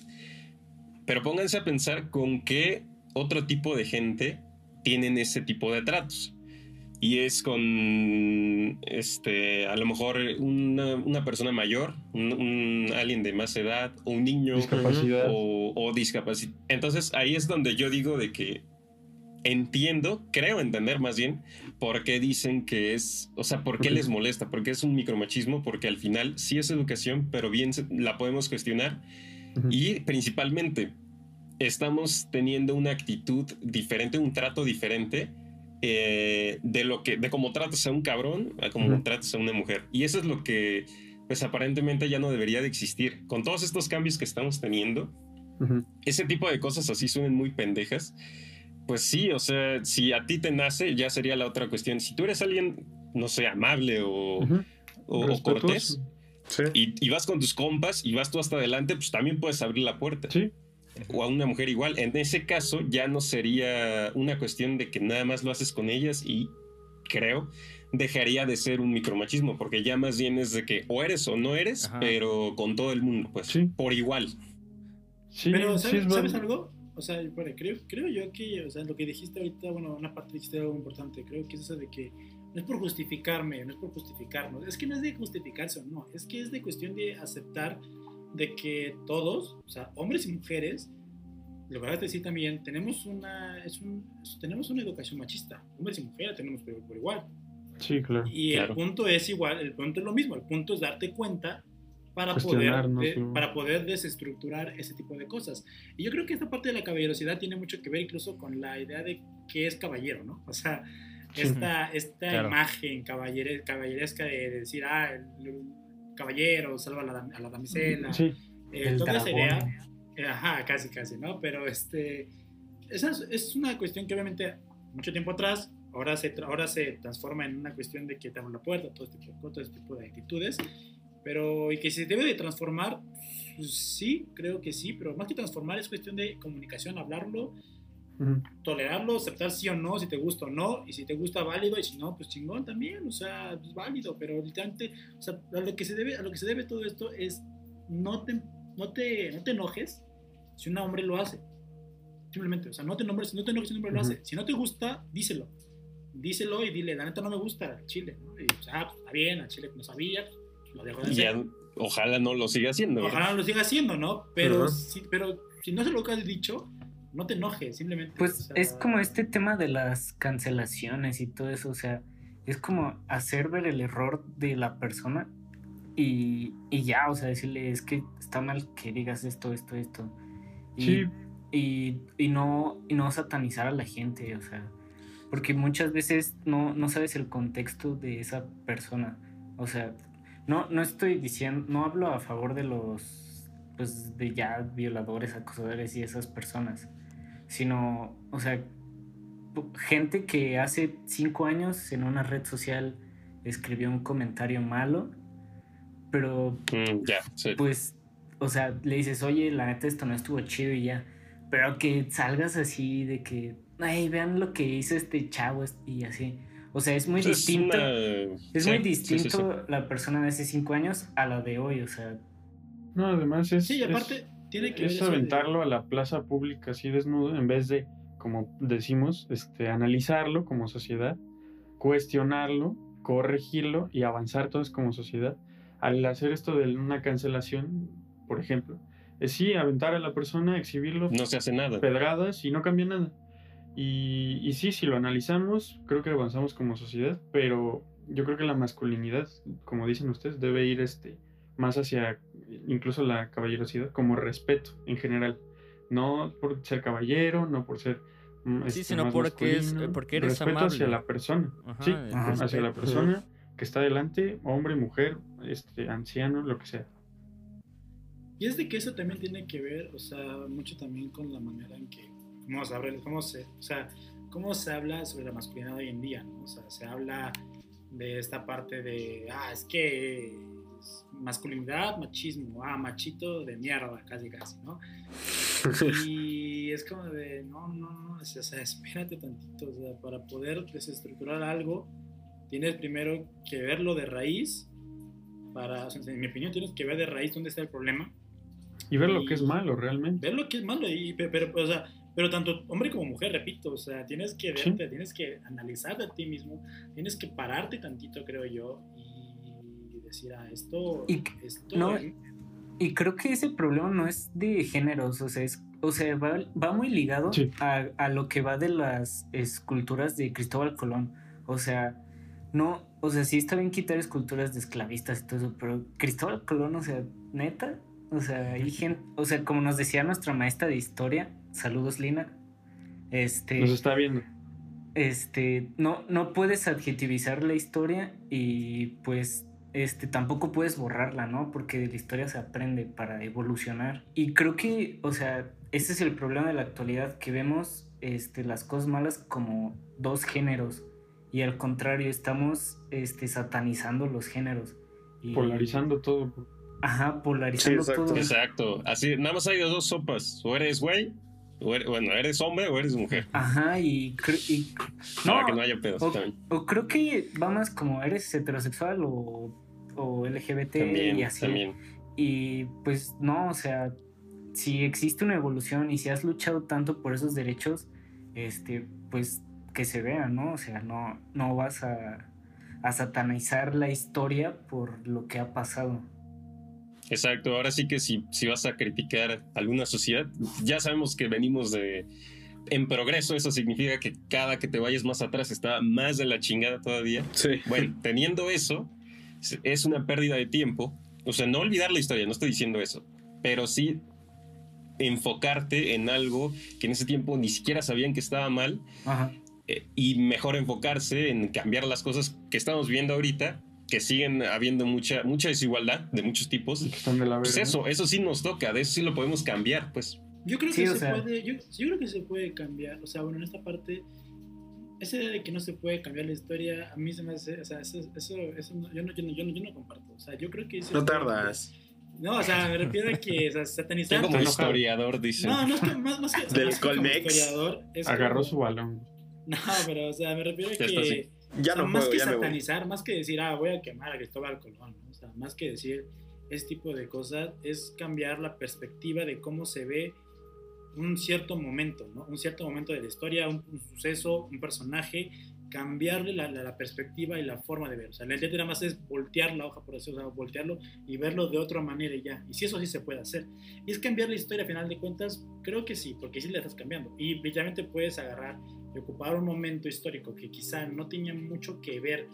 Pero pónganse a pensar con qué otro tipo de gente tienen ese tipo de tratos. Y es con, este, a lo mejor una, una persona mayor, un, un- alguien de más edad, o un niño, Discapacidad. o, o discapacidad. Entonces ahí es donde yo digo de que entiendo, creo entender más bien, por qué dicen que es, o sea, por qué les molesta, porque es un micromachismo, porque al final sí es educación, pero bien la podemos cuestionar Ujú. y principalmente estamos teniendo una actitud diferente, un trato diferente eh, de lo que, de cómo tratas a un cabrón a cómo Ujú. tratas a una mujer. Y eso es lo que, pues aparentemente ya no debería de existir. Con todos estos cambios que estamos teniendo, ese tipo de cosas así suenan muy pendejas. Pues sí, o sea, si a ti te nace, ya sería la otra cuestión. Si tú eres alguien, no sé, amable o, o- cortés Sí. y, y vas con tus compas y vas tú hasta adelante, pues también puedes abrir la puerta. Sí, O a una mujer igual. En ese caso ya no sería una cuestión de que nada más lo haces con ellas y creo dejaría de ser un micromachismo, porque ya más bien es de que o eres o no eres, Ajá. pero con todo el mundo, pues, Sí. por igual. sí, Pero, sí ¿sabes, es ¿sabes algo? O sea, bueno, creo, creo yo que, o sea, lo que dijiste ahorita, bueno, una parte dijiste algo importante, creo que es eso de que no es por justificarme, no es por justificarnos, es que no es de justificarse o no, es que es de cuestión de aceptar de que todos, o sea, hombres y mujeres, lo verdad es decir también, tenemos una, es un, tenemos una educación machista, hombres y mujeres tenemos por, por igual, Sí, claro. y Claro. el punto es igual, el punto es lo mismo, el punto es darte cuenta para poder, para poder desestructurar ese tipo de cosas. Y yo creo que esta parte de la caballerosidad tiene mucho que ver incluso con la idea de qué es caballero, ¿no? O sea, esta, esta Claro. imagen caballere- caballeresca de, de decir, ah, el, el caballero salva a la, a la damisela, Sí, eh, El toda esa idea. eh, Ajá, casi, casi, ¿no? Pero este, esa es, es una cuestión que obviamente mucho tiempo atrás, ahora se, ahora se transforma en una cuestión de que te abren la puerta, todo este, tipo- todo este tipo de actitudes, pero y que se debe de transformar, pues, sí, creo que sí, pero más que transformar es cuestión de comunicación, hablarlo, tolerarlo, aceptar sí o no, si te gusta o no, y si te gusta válido, y si no, pues chingón también, o sea, es válido, pero literalmente, o sea, a lo que se debe, a lo que se debe todo esto es no te, no te, no te enojes si un hombre lo hace. Simplemente, o sea, no te, nombres, no te enojes si un hombre lo Ujú. hace. Si no te gusta, díselo. Díselo y dile, la neta no me gusta chile, ¿no? Y, pues, ah, pues, está bien, al chile no sabía, pues, lo dejo de hacer. ya, ojalá no lo siga haciendo. Ojalá lo siga haciendo, ¿no? Pero, Ajá. si, pero si no se lo has dicho, no te enojes, simplemente. Pues o sea, es como este tema de las cancelaciones y todo eso, o sea, es como hacer ver el error de la persona y, y ya, o sea, decirle, es que está mal que digas esto, esto, esto. Y, Sí. y, y no, y no satanizar a la gente, o sea, porque muchas veces no, no sabes el contexto de esa persona, o sea, no, no estoy diciendo, no hablo a favor de los, pues, de ya violadores, acosadores y esas personas, sino, o sea, gente que hace cinco años en una red social escribió un comentario malo, pero Mm, ya, sí. pues, o sea, le dices, oye, la neta esto no estuvo chido y ya, pero que salgas así de que, ay, vean lo que hizo este chavo y así. O sea, es muy Pues distinto. una- Es sí, muy sí, sí, sí. distinto la persona de hace cinco años a la de hoy, o sea, No, además es. Sí, y es- aparte, tiene que ver es eso de- aventarlo a la plaza pública así desnudo en vez de, como decimos, este, analizarlo como sociedad, cuestionarlo, corregirlo y avanzar todos como sociedad. Al hacer esto de una cancelación, por ejemplo, es sí aventar a la persona, exhibirlo, No se hace nada. pedradas y no cambia nada. Y, y sí, si lo analizamos, creo que avanzamos como sociedad, pero yo creo que la masculinidad, como dicen ustedes, debe ir este, más hacia incluso la caballerosidad, como respeto en general. No por ser caballero, no por ser. mm, Sí, este, sino más porque es- masculino, porque eres respeto hacia amable. la persona. Ajá, sí, Ajá. hacia la persona que está delante, hombre, mujer, este, anciano, lo que sea. Y es de que eso también tiene que ver, o sea, mucho también con la manera en que, cómo se habla, cómo se, o sea, cómo se habla sobre la masculinidad hoy en día, ¿no? O sea, se habla de esta parte de, ah, es que masculinidad, machismo, ah, machito de mierda, casi, casi, ¿no? <laughs> Y es como de, no, no, no, o sea, espérate tantito, o sea, para poder desestructurar algo, tienes primero que verlo de raíz, para, o sea, en mi opinión, tienes que ver de raíz dónde está el problema, Y ver lo que es Y- malo realmente. ver lo que es malo, y, pe- pero, o sea, pero tanto hombre como mujer, repito, o sea, tienes que Sí. verte, tienes que analizarte a ti mismo, tienes que pararte tantito, creo yo, y decir, ah, esto, Y- esto, no, Y creo que ese problema no es de géneros, o sea, es, o sea va, va muy ligado Sí. a, a lo que va de las esculturas de Cristóbal Colón. O sea, no, o sea, sí está bien quitar esculturas de esclavistas y todo eso, pero Cristóbal Colón, o sea, neta, o sea, hay gente, o sea, como nos decía nuestra maestra de historia, saludos Lina, este, Nos está viendo. este, no, no puedes adjetivizar la historia y pues este, tampoco puedes borrarla, ¿no? Porque de la historia se aprende para evolucionar. Y creo que, o sea, ese es el problema de la actualidad, que vemos este, las cosas malas como dos géneros y al contrario, estamos este, satanizando los géneros. Y, Polarizando todo. Ajá, polarizando Sí, exacto. todo. Exacto. Así, nada más hay dos sopas. O eres güey, o eres, bueno, eres hombre o eres mujer. Ajá, y, y Para No, que no haya pedos o, también. o creo que va más como eres heterosexual o, o LGBT También, y así. también. Y pues no, o sea, si existe una evolución y si has luchado tanto por esos derechos, este, pues que se vea, ¿no? O sea, no, no vas a, a satanizar la historia por lo que ha pasado. Exacto, ahora sí que si, si vas a criticar alguna sociedad, ya sabemos que venimos de en progreso, eso significa que cada que te vayas más atrás está más de la chingada todavía. Sí. Bueno, teniendo eso, es una pérdida de tiempo. O sea, no olvidar la historia, no estoy diciendo eso, pero sí enfocarte en algo que en ese tiempo ni siquiera sabían que estaba mal Ajá. eh, y mejor enfocarse en cambiar las cosas que estamos viendo ahorita, que siguen habiendo mucha, mucha desigualdad de muchos tipos. Que están de la Pues eso, eso sí nos toca, de eso sí lo podemos cambiar, pues. Yo creo Sí, que se sea- puede, yo, yo creo que se puede cambiar, o sea, bueno, en esta parte, esa idea de que no se puede cambiar la historia, a mí se me hace, o sea, eso, eso, eso no- yo, no, yo, no, yo, no, yo no comparto, o sea, yo creo que... No tardas. No, o sea, me refiero a que, o sea, satanizar... como historiador dice. No, no es que más, más que... o sea, Del más que como Colmex. historiador, es Agarró como- su balón. <laughs> No, pero, o sea, me refiero a que... Ya o sea, no más puedo, que ya satanizar, más que decir, ah, voy a quemar a Cristóbal Colón, ¿no? o sea, más que decir ese tipo de cosas, es cambiar la perspectiva de cómo se ve un cierto momento, ¿no? Un cierto momento de la historia, un, un suceso, un personaje, cambiarle la, la- la perspectiva y la forma de ver. O sea, la idea nada más es voltear la hoja, por así, o sea, voltearlo y verlo de otra manera y ya. Y si eso sí se puede hacer. Y es cambiar la historia, a final de cuentas, creo que sí, porque sí la estás cambiando. Y literalmente puedes agarrar y ocupar un momento histórico que quizá no tenía mucho que ver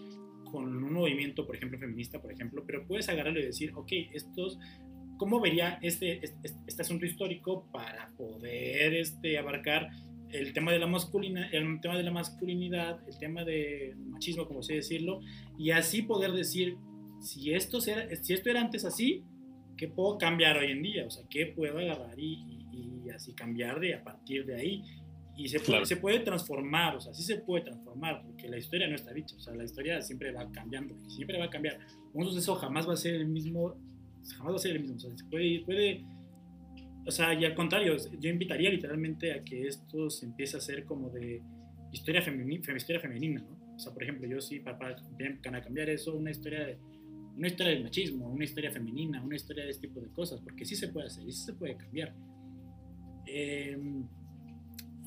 con un movimiento, por ejemplo, feminista, por ejemplo, pero puedes agarrarlo y decir, ok, estos, ¿cómo vería este, este, este asunto histórico para poder este, abarcar el tema de la masculina, el tema de la masculinidad, el tema de machismo, como sé decirlo, y así poder decir, si esto, era, si esto era antes así, ¿qué puedo cambiar hoy en día? O sea, ¿qué puedo agarrar y, y- y así cambiar de a partir de ahí? Y se puede, Claro. se puede transformar, o sea, sí se puede transformar, porque la historia no está dicha, o sea, la historia siempre va cambiando, y siempre va a cambiar. Un suceso jamás va a ser el mismo, jamás va a ser el mismo, o sea, se puede, puede o sea, y al contrario, yo invitaría literalmente a que esto se empiece a hacer como de historia, femini- fem- historia femenina, ¿no? O sea, por ejemplo, yo sí, para, para cambiar eso, una historia de una historia del machismo, una historia femenina, una historia de este tipo de cosas, porque sí se puede hacer y sí se puede cambiar. Eh,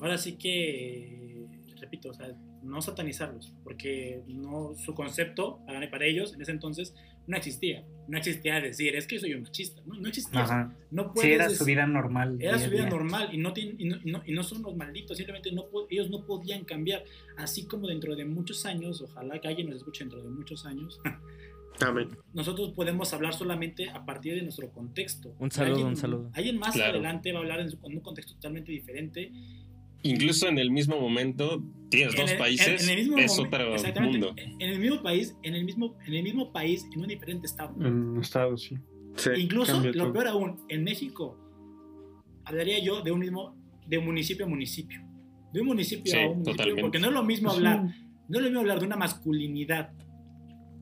ahora sí que, repito, o sea, no satanizarlos, porque no, su concepto para, para ellos en ese entonces no existía. No existía decir, es que soy un machista. No, no existía. Ajá. No Sí, puedes era decir- su vida normal. era su vida día. normal y no, tienen, y, no, y no- y no son los malditos, simplemente no, po- ellos no podían cambiar. Así como dentro de muchos años, ojalá que alguien nos escuche dentro de muchos años, <laughs> Amén. nosotros podemos hablar solamente a partir de nuestro contexto. Un saludo, Alguien- un saludo. Alguien más Claro. adelante va a hablar en, su- en un contexto totalmente diferente. Incluso en el mismo momento tienes En dos el- en- países, en el mismo es momen- otro exactamente, mundo. En el mismo país, en el mismo, en el mismo país, en un diferente estado. En estado, sí. Sí. Incluso, lo todo. peor aún, en México, hablaría yo de un mismo, de municipio a municipio. De un municipio Sí, a un municipio, totalmente. porque no es lo mismo Pues hablar, sí. no es lo mismo hablar de una masculinidad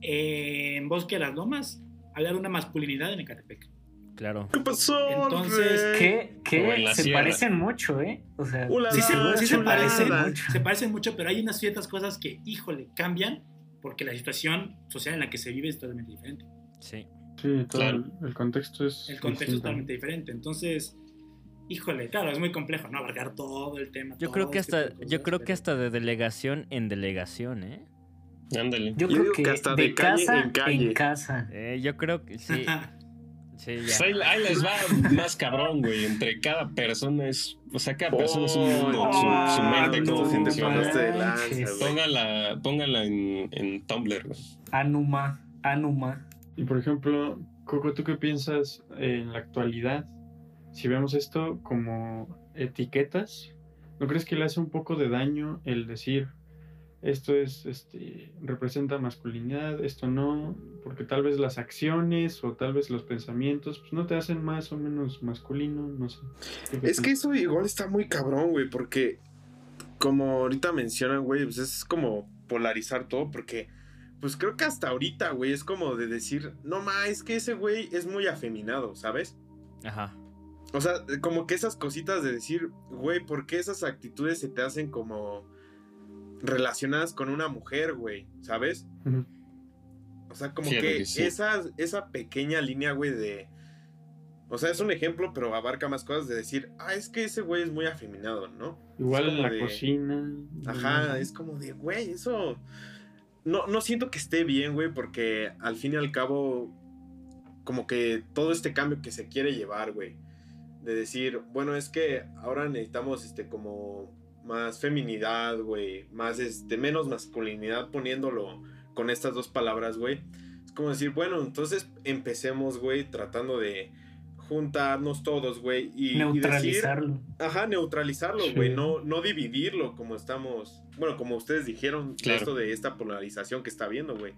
en Bosque de las Lomas, hablar de una masculinidad en Ecatepec. Claro. ¿Qué pasó? Entonces, en la se sierra. parecen mucho, ¿eh? O sea, Ula, Sí, se, sí se chulada. parecen, mucho. se parecen mucho, pero hay unas ciertas cosas que, híjole, cambian porque la situación social en la que se vive es totalmente diferente. Sí. Sí, todo Claro. el, el contexto es. El contexto es totalmente diferente. Entonces, híjole, claro, es muy complejo, ¿no? Abarcar todo el tema. Yo creo que este hasta, yo creo que hasta de delegación en delegación, ¿eh? Ándale. yo Yo creo digo que, que hasta de, de calle casa en calle. casa. Eh, yo creo que sí. <laughs> Sí, Pues ya. ahí, ahí les va más cabrón, güey. Entre cada persona es. O sea, cada persona es un mundo. Oh, su, su mente, no, cómo funciona. Póngala, póngala en, en Tumblr, güey. Anuma, Anuma. Y por ejemplo, Coco, ¿tú qué piensas en la actualidad? Si vemos esto como etiquetas, ¿no crees que le hace un poco de daño el decir esto es, este, representa masculinidad, esto no? Porque tal vez las acciones o tal vez los pensamientos pues, no te hacen más o menos masculino, no sé. ¿Tú qué Es que eso igual está muy cabrón, güey, porque como ahorita mencionan, güey, pues es como polarizar todo, porque pues creo que hasta ahorita, güey, es como de decir, no ma, es que ese güey es muy afeminado, ¿sabes? Ajá. O sea, como que esas cositas de decir, güey, ¿por qué esas actitudes se te hacen como relacionadas con una mujer, güey? ¿Sabes? O sea, como que que sí. esa, esa pequeña línea, güey, de... O sea, es un ejemplo, pero abarca más cosas de decir, ah, es que ese güey es muy afeminado, ¿no? Igual en la de- cocina. Ajá, es como de, güey, eso... No, no siento que esté bien, güey, porque al fin y al cabo, como que todo este cambio que se quiere llevar, güey, de decir, bueno, es que ahora necesitamos, este, como más feminidad, güey, más, este, menos masculinidad poniéndolo con estas dos palabras, güey. Es como decir, bueno, entonces empecemos, güey, tratando de juntarnos todos, güey, y, y decir, Neutralizarlo. Ajá, neutralizarlo, Sí. güey, no, no dividirlo como estamos, bueno, como ustedes dijeron, Claro. esto de esta polarización que está habiendo, güey.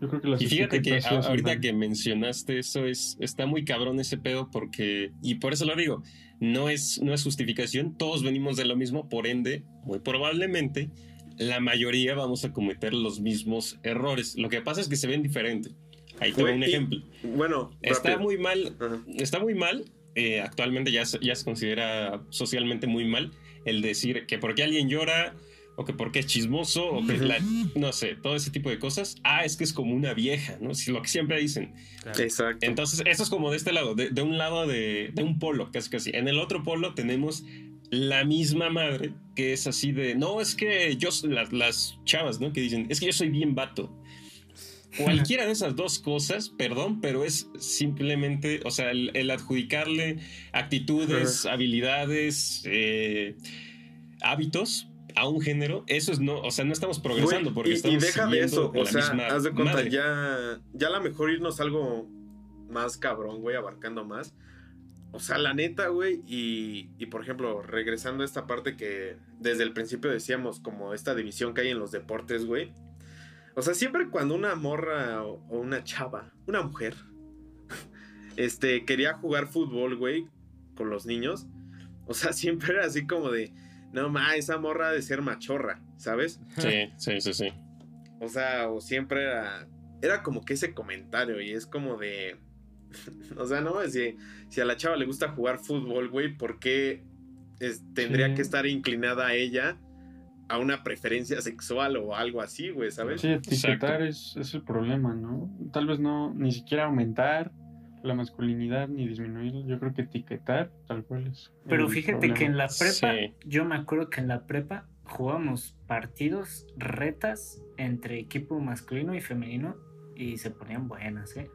Yo creo que las Y fíjate que a- ahorita que mencionaste eso es está muy cabrón ese pedo porque y por eso lo digo, no es no es justificación, todos venimos de lo mismo, por ende, muy probablemente la mayoría vamos a cometer los mismos errores. Lo que pasa es que se ven diferente. Ahí te un y- ejemplo. Bueno, Está rápido. muy mal, Ajá. está muy mal. eh, actualmente ya, se- ya se considera socialmente muy mal el decir que porque alguien llora o que porque es chismoso o que la- no sé, todo ese tipo de cosas. Ah, es que es como una vieja, ¿no? Si lo que siempre dicen. claro. Exacto. Entonces, eso es como de este lado, de, de un lado de, de un polo, casi casi. En el otro polo tenemos la misma madre, que es así de, no, es que yo, las, las chavas, ¿no? Que dicen, es que yo soy bien vato. <laughs> Cualquiera de esas dos cosas, perdón, pero es simplemente, o sea, el, el adjudicarle actitudes, habilidades, eh, hábitos a un género, eso es no, o sea, no estamos progresando porque y, y estamos deja de eso, o la sea, misma haz de cuenta, madre. ya, ya a lo mejor irnos algo más cabrón, güey, abarcando más. O sea, la neta, güey, y, y por ejemplo, regresando a esta parte que desde el principio decíamos, como esta división que hay en los deportes, güey. O sea, siempre cuando una morra o, o una chava, una mujer, <laughs> este, quería jugar fútbol, güey, con los niños, o sea, <laughs> siempre era así como de, no, ma, esa morra de ser machorra, ¿sabes? <laughs> Sí, sí, sí, sí. O sea, o siempre era. Era como que ese comentario, y es como de. <laughs> o sea, no, si, si a la chava le gusta jugar fútbol, güey, ¿por qué es- tendría Sí. que estar inclinada a ella a una preferencia sexual o algo así, güey, ¿sabes? Sí, etiquetar es, es el problema, ¿no? Tal vez no, ni siquiera aumentar la masculinidad ni disminuir. Yo creo que etiquetar tal cual es. Pero fíjate problema. que en la prepa, Sí. yo me acuerdo que en la prepa jugábamos partidos, retas entre equipo masculino y femenino y se ponían buenas, ¿eh?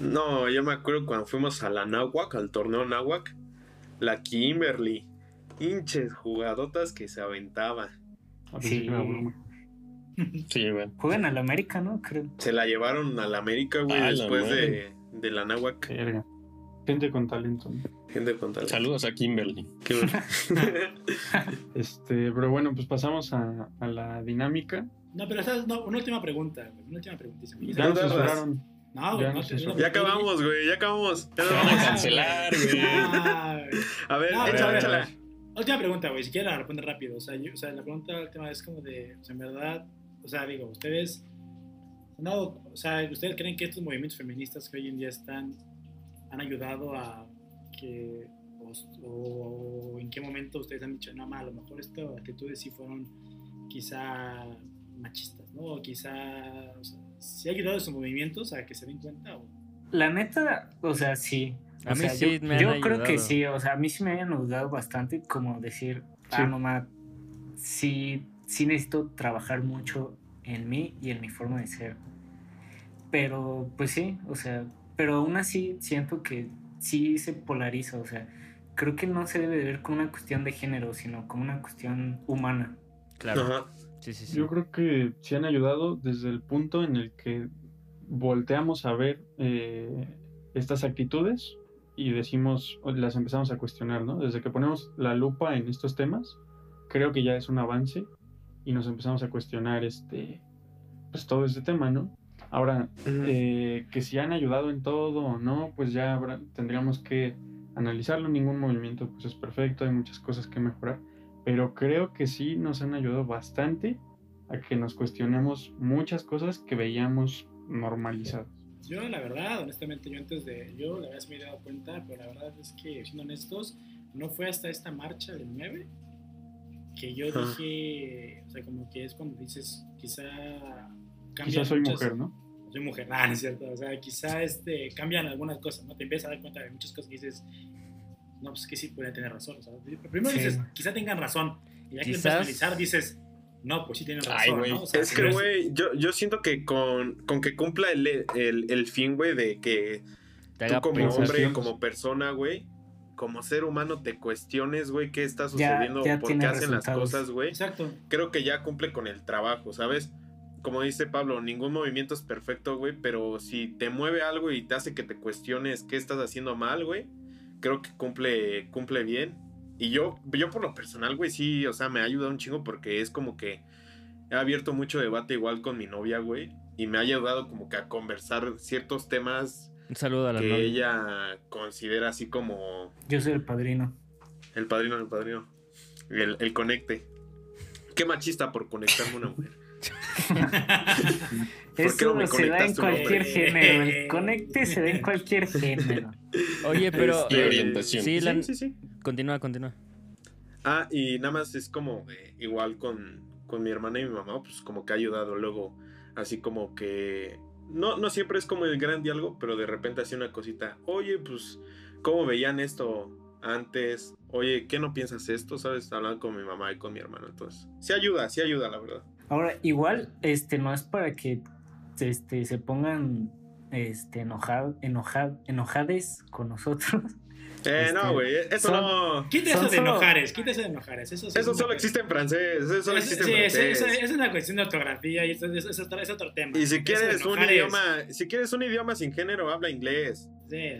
No, yo me acuerdo cuando fuimos a la Nahuac, al torneo Nahuac, la Kimberly, hinches jugadotas que se aventaba. Sí. Sí, güey. Juegan al América, ¿no? Creo. Se la llevaron a la América, güey, A la después de. De la Nahuac. Verga. Gente con talento. ¿no? Gente con talento. Saludos a Kimberly. Qué bueno. <laughs> Este, pero bueno, pues pasamos a, a la dinámica. No, pero esa es no, una última pregunta, güey, una última preguntita. Ya nos censuraron. No, güey, Ya no te- ya acabamos, güey, ya acabamos. Ya nos van a vamos. cancelar, güey. <laughs> Ah. A ver, No, échala, échala. Última pregunta, güey, si quieres la responde rápido. O sea, yo- o sea, la pregunta última es como de, o sea, en verdad, o sea, digo, ustedes, dado- o sea, ¿ustedes creen que estos movimientos feministas que hoy en día están, han ayudado a que, o, o en qué momento ustedes han dicho, no, ma, a lo mejor estas actitudes sí fueron quizá machistas, ¿no? O quizá, o sea, ¿sí ha ayudado a esos movimientos a que se den cuenta? O, La neta, o sea, sí. O A mí sea, sí yo, me yo creo que sí, o sea, a mí sí me hayan ayudado bastante como decir, Sí. ah, mamá, sí, sí necesito trabajar mucho en mí y en mi forma de ser. Pero, pues sí, o sea, pero aún así siento que sí se polariza, o sea, creo que no se debe de ver como una cuestión de género, sino como una cuestión humana. Claro. Ajá. Sí, sí, sí. Yo creo que sí han ayudado desde el punto en el que volteamos a ver eh, estas actitudes y decimos, las empezamos a cuestionar, ¿no? Desde que ponemos la lupa en estos temas, creo que ya es un avance y nos empezamos a cuestionar este, pues todo este tema, ¿no? Ahora, eh, que si han ayudado en todo o no, pues ya habrá- tendríamos que analizarlo. Ningún movimiento pues es perfecto, hay muchas cosas que mejorar, pero creo que sí nos han ayudado bastante a que nos cuestionemos muchas cosas que veíamos normalizadas. Yo, la verdad, honestamente, yo antes de. Yo, la verdad, me he dado cuenta, pero la verdad es que, siendo honestos, no fue hasta esta marcha del 9 que yo Ah. dije. O sea, como que es cuando dices, quizá. Quizás soy muchas- mujer, ¿no? Soy mujer, ah, no es cierto. O sea, quizá este, cambian algunas cosas, ¿no? Te empiezas a dar cuenta de muchas cosas que dices. No, pues que sí podrían tener razón. O sea, primero Sí. dices, quizá tengan razón. Y ya que empiezas a analizar, dices, no, pues sí tienen razón. Ay, güey. ¿no? O sea, Es que, güey, yo, yo siento que con, con que cumpla el, el, el fin, güey, de que tú como hombre, como persona, güey, como ser humano te cuestiones, güey, qué está sucediendo, ya por qué hacen las cosas, güey. Exacto. Creo que ya cumple con el trabajo, ¿sabes? Como dice Pablo, ningún movimiento es perfecto, güey, pero si te mueve algo y te hace que te cuestiones qué estás haciendo mal, güey, creo que cumple, cumple bien. Y yo, yo por lo personal, güey, sí, o sea, me ha ayudado un chingo porque es como que he abierto mucho debate igual con mi novia, güey, y me ha ayudado como que a conversar ciertos temas Un saludo a la que novia. ella considera así como Yo soy el padrino. el padrino del padrino, el, el conecte. Qué machista por conectarme a una mujer. <laughs> ¿Por qué no Eso me se da en cualquier nombre? género. El conecte se da en cualquier género. <laughs> Oye, pero. Y orientación. Sí, la- sí, sí. Continúa, continúa. Ah, y nada más es como eh, igual con, con mi hermana y mi mamá, pues como que ha ayudado luego, así como que no, no siempre es como el gran diálogo, pero de repente así una cosita, oye, pues, ¿cómo veían esto antes? Oye, ¿qué no piensas esto? ¿Sabes? Hablando con mi mamá y con mi hermano, entonces, sí ayuda, sí ayuda, la verdad. Ahora, igual, este, no es para que este, se pongan este, enojad, enojad, enojades con nosotros. <laughs> Eh, Este, no, güey, eso son- no... Quita eso de enojares, quita eso de enojares. Eso, sí Eso es solo existe en francés, eso solo Es- existe sí, en es, francés. es- es una cuestión de ortografía y eso, eso- eso es otro- es otro tema. Y si quieres un idioma, si quieres un idioma sin género, habla inglés. Sí.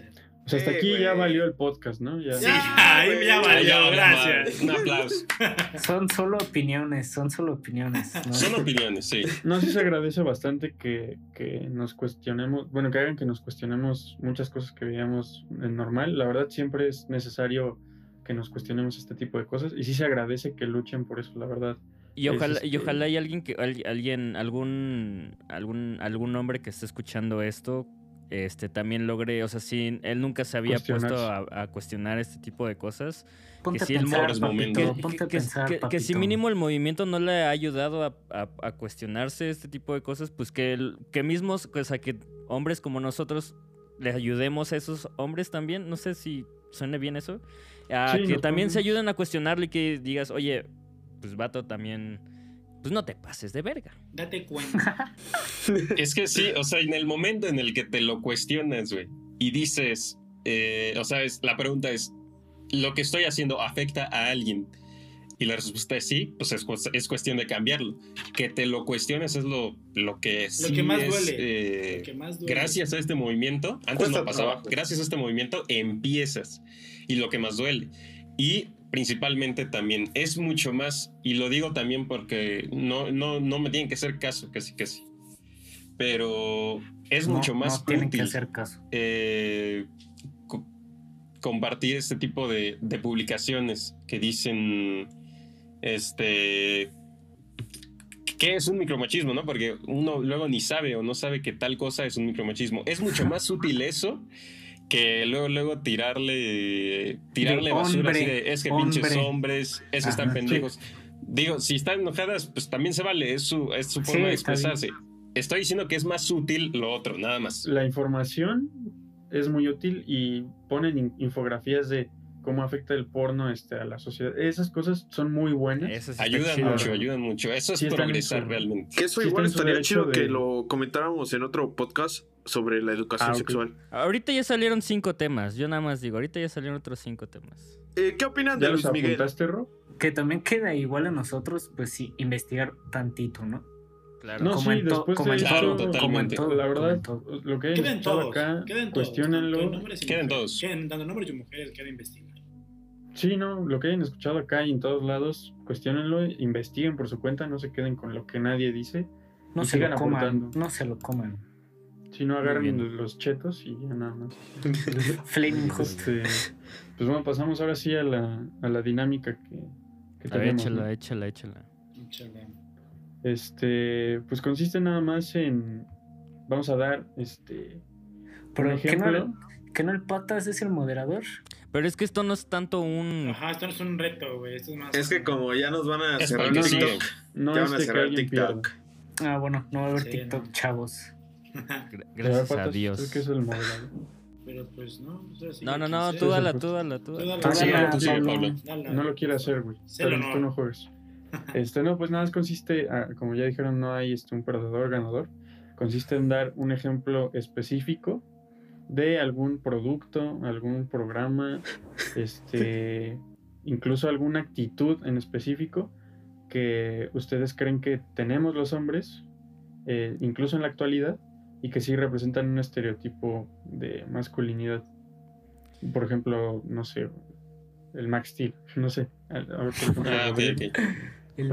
O sea, hasta aquí ya valió el podcast, ¿no? Ya. Sí, Ya, güey. ya valió, ya, gracias. Un aplauso. <laughs> Son solo opiniones, son solo opiniones. ¿no? Son opiniones, sí. No, sí se agradece bastante que, que nos cuestionemos, bueno, que hagan que nos cuestionemos muchas cosas que veíamos en normal. La verdad siempre es necesario que nos cuestionemos este tipo de cosas y sí se agradece que luchen por eso, la verdad. Y Es, ojalá, y este- ojalá hay alguien que, al- alguien, algún, algún, algún hombre que esté escuchando esto, este, también logre, o sea, si él nunca se había puesto a, a cuestionar este tipo de cosas, Ponte que sí, el papito, que, ponte que- a que- pensar, que- que si mínimo el movimiento no le ha ayudado a, a- a cuestionarse este tipo de cosas, pues que, el- que mismos, o sea, que hombres como nosotros les ayudemos a esos hombres también, no sé si suene bien eso, a Sí, que también se ayuden a cuestionarle y que digas, oye, pues vato también, pues no te pases de verga. Date cuenta. <laughs> Es que sí, o sea, en el momento en el que te lo cuestionas, güey, y dices, eh, o sea, es- la pregunta es, ¿lo que estoy haciendo afecta a alguien? Y la respuesta es sí, pues es, es cuestión de cambiarlo. Que te lo cuestiones es lo, lo que sí que más es, duele, eh, Lo que más duele. gracias a este movimiento, antes Cuesta no pasaba, trabajo. gracias a este movimiento empiezas. Y lo que más duele. Y principalmente también es mucho más, y lo digo también porque no, no, no me tienen que hacer caso, casi casi. Pero es No- mucho más No tienen que útil hacer caso. eh, co- compartir este tipo de, de publicaciones que dicen este qué es un micromachismo, ¿no? Porque uno luego ni sabe o no sabe que tal cosa es un micromachismo. Es mucho más útil eso que luego luego tirarle tirarle De basura así de es que hombre. pinches hombres, es que están sí. pendejos. Digo, si están enojadas, pues también se vale, es su, es su Sí, forma de expresarse. Estoy diciendo que es más útil lo otro, nada más. La información es muy útil y ponen in- infografías de cómo afecta el porno este, a la sociedad. Esas cosas son muy buenas. Sí Ayudan chido. mucho, ayudan mucho. Eso es Sí, en progresar realmente. Que eso Sí, igual estaría chido de- que lo comentáramos en otro podcast sobre la educación Ah, sexual. Ahorita ya salieron cinco temas. Yo nada más digo, ahorita ya salieron otros cinco temas. Eh, ¿Qué opinan de ¿Ya los Luis Miguel? Ro? Que también queda igual a nosotros, pues sí, investigar tantito, ¿no? Claro. No, como sí, en, después como de en Claro, todo, como en totalmente. todo. La como verdad, en lo que hayan Queden escuchado todos, acá, queden todos. cuestionenlo. Queden mujeres. todos. Queden, tanto hombres y mujeres queden investigar. Sí, no, lo que hayan escuchado acá y en todos lados, cuestionenlo, investiguen por su cuenta, no se queden con lo que nadie dice. No y se lo sigan coman, aportando. no se lo coman. Si no bien. agarren los chetos y ya nada más. <laughs> Flaming. Este, pues bueno, pasamos ahora sí a la, a la dinámica que, que A tenemos. échala, ¿no? échala, échala. Échale. Este, pues consiste nada más en. Vamos a dar este. Pero un que no, ejemplo. que no el patas es el moderador. Pero es que esto no es tanto un... Ajá, esto no es un reto, güey. Esto es más. Es que como ya nos van a Es cerrar no. TikTok, No ya es van a cerrar TikTok. pierda. Ah, bueno, no va a haber Sí, TikTok, no. chavos. <laughs> Gracias a Dios. tú que es el moderador. Pero pues no. o sea, sí, No, no, no, tú dala, tú dala, tú dala. Sí, tú. Pablo. No lo quiere hacer, güey. Tú no juegues. <laughs> Este, no, pues nada más consiste, ah, como ya dijeron, no hay este, un perdedor ganador. Consiste en dar un ejemplo específico de algún producto, algún programa, <laughs> este, incluso alguna actitud en específico que ustedes creen que tenemos los hombres, eh, incluso en la actualidad, y que sí representan un estereotipo de masculinidad. Por ejemplo, no sé, el Max Steel, <laughs> no sé. A, a ver, por ejemplo, Ah, Rodrigo. El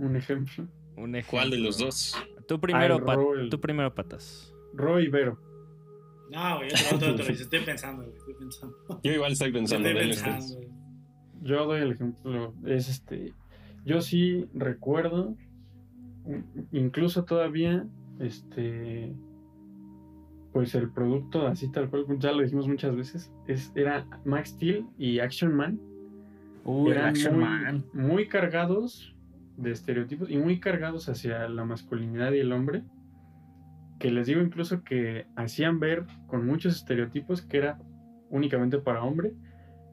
un, ejemplo. Un ejemplo. ¿Cuál de los dos? Tú primero, Ah, el Pat- Ro, el- tú primero, patas. Roy Vero. No, güey, otro, otro, otro. Estoy pensando, güey. Estoy pensando. Yo igual estoy pensando Estoy en pensando. Yo doy el ejemplo. Es este. Yo sí recuerdo, incluso todavía, este. Pues el producto, así tal cual, ya lo dijimos muchas veces, es, era Max Steel y Action Man. Uy, eran Action muy, Man. muy cargados de estereotipos y muy cargados hacia la masculinidad y el hombre. Que les digo incluso que hacían ver con muchos estereotipos que era únicamente para hombre.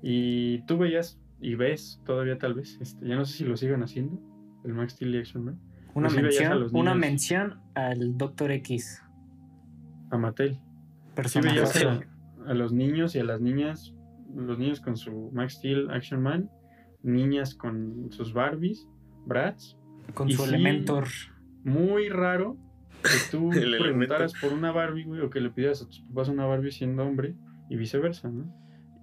Y tú veías y ves todavía tal vez, este, ya no sé si lo sigan haciendo, el Max Steel y Action Man, Una Así veías a mención, una mención al Doctor X. a Mattel. Sí Personaje. veías a, a los niños y a las niñas, los niños con su Max Steel Action Man, niñas con sus Barbies, Bratz, con y su sí, Elementor. muy raro que tú <laughs> preguntaras por una Barbie, güey, o que le pidieras a tus papás una Barbie siendo hombre y viceversa, ¿no?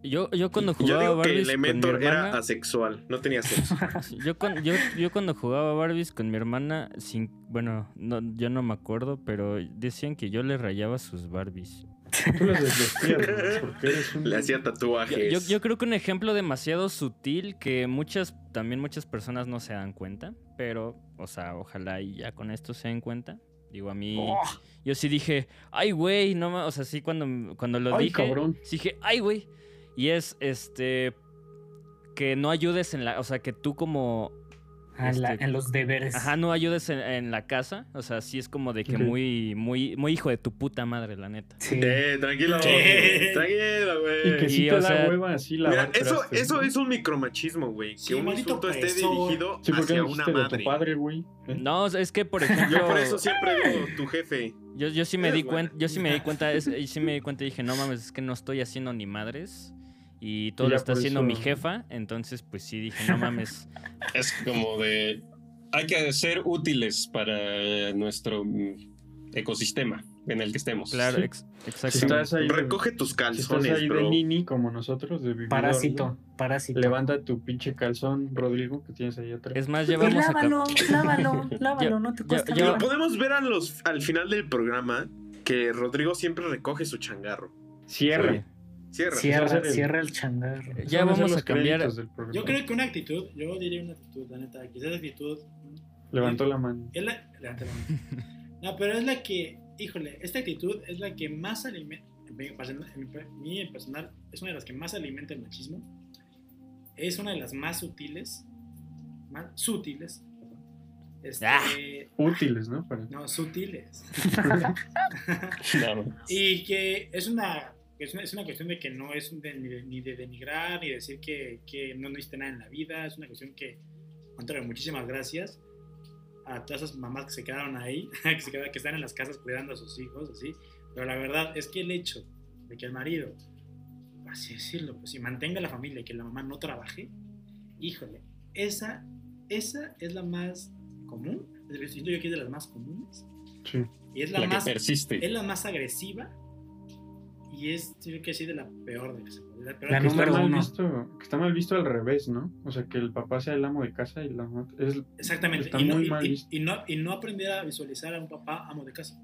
Yo, yo cuando Yo jugaba digo que Barbies con mi Elementor era hermana, asexual, no tenía sexo. <laughs> yo, cuan- yo, yo cuando jugaba Barbies con mi hermana, sin, bueno, no, yo no me acuerdo, pero decían que yo le rayaba sus Barbies. Tú las desvestías, <laughs> porque eres un... Le hacía Yo, tatuajes. yo, yo creo que un ejemplo demasiado sutil que muchas, también muchas personas no se dan cuenta, pero, o sea, ojalá y ya con esto se den cuenta. Digo, a mí, Oh, yo sí dije, ay, güey, no ma-", o sea, sí cuando, cuando lo Ay, dije, cabrón. sí dije, ay, güey. Y es, este, que no ayudes en la, o sea, que tú como Ah, la- Este, en los deberes. Ajá, no ayudes en, en la casa. O sea, sí es como de que muy, muy, muy hijo de tu puta madre, la neta. Sí. Eh, tranquilo, Sí. tranquilo, Y que güey. sí Y, te o da sea, hueva así la Mira, eso, eso es un micromachismo, güey. Sí, que un maldito insulto esté dirigido Sí, hacia no una dijiste de madre. tu padre, güey. ¿Eh? No, es que, por ejemplo... <laughs> Yo por eso siempre digo tu jefe. Yo, yo sí me di cuenta, yo sí me di <laughs> cuenta, es- y sí me di cuenta y dije, no mames, es que no estoy haciendo ni madres. Y todo Y lo está haciendo eso- mi jefa. Entonces, pues sí dije, no mames. <laughs> Es como de. Hay que ser útiles para nuestro mm, ecosistema en el que estemos. Claro, Sí. ex- Si exactamente. Recoge tus si estás calzones, ahí de nini como nosotros, de vividor, Parásito, parásito. Levanta tu pinche calzón, Rodrigo, que tienes ahí atrás. Es más, ya Y vamos a... lávalo, lávalo, <laughs> lávalo, no te cuesta nada. podemos ver a los, al final del programa que Rodrigo siempre recoge su changarro. Cierre. Cierra. Cierra, el- cierra el changarro. Ya vamos a cambiar-. Yo creo que una actitud, yo diría una actitud, la neta, quizás actitud. Levantó la mano. Es la, levanta la mano. <laughs> No, pero es la que, híjole, esta actitud es la que más alimenta, en mi personal- es una de las que más alimenta el machismo. Es una de las más sutiles, más sutiles. perdón. Este, Ah. Útiles, ¿no? Para... No, sutiles. <laughs> <laughs> No, Y que es una, es una, es una cuestión de que no es de- ni, de, ni de denigrar, ni decir que, que no necesita nada en la vida. Es una cuestión que, contrario, muchísimas gracias a todas esas mamás que se quedaron ahí, <laughs> que, se quedaron, que están en las casas cuidando a sus hijos, así. Pero la verdad es que el hecho de que el marido, así decirlo, pues si mantenga la familia y que la mamá no trabaje, híjole, esa, esa es la más común. Siento yo que es de las más comunes. Sí. Y es la, la más persiste. es la más agresiva y es, yo que sí, de la peor de que se puede. La peor La que Que está, número mal uno. visto, que está mal visto al revés, ¿no? O sea, que el papá sea el amo de casa y la mamá... Es, Exactamente. Está y, no, muy y- mal y- visto. y no, y no aprender a visualizar a un papá amo de casa.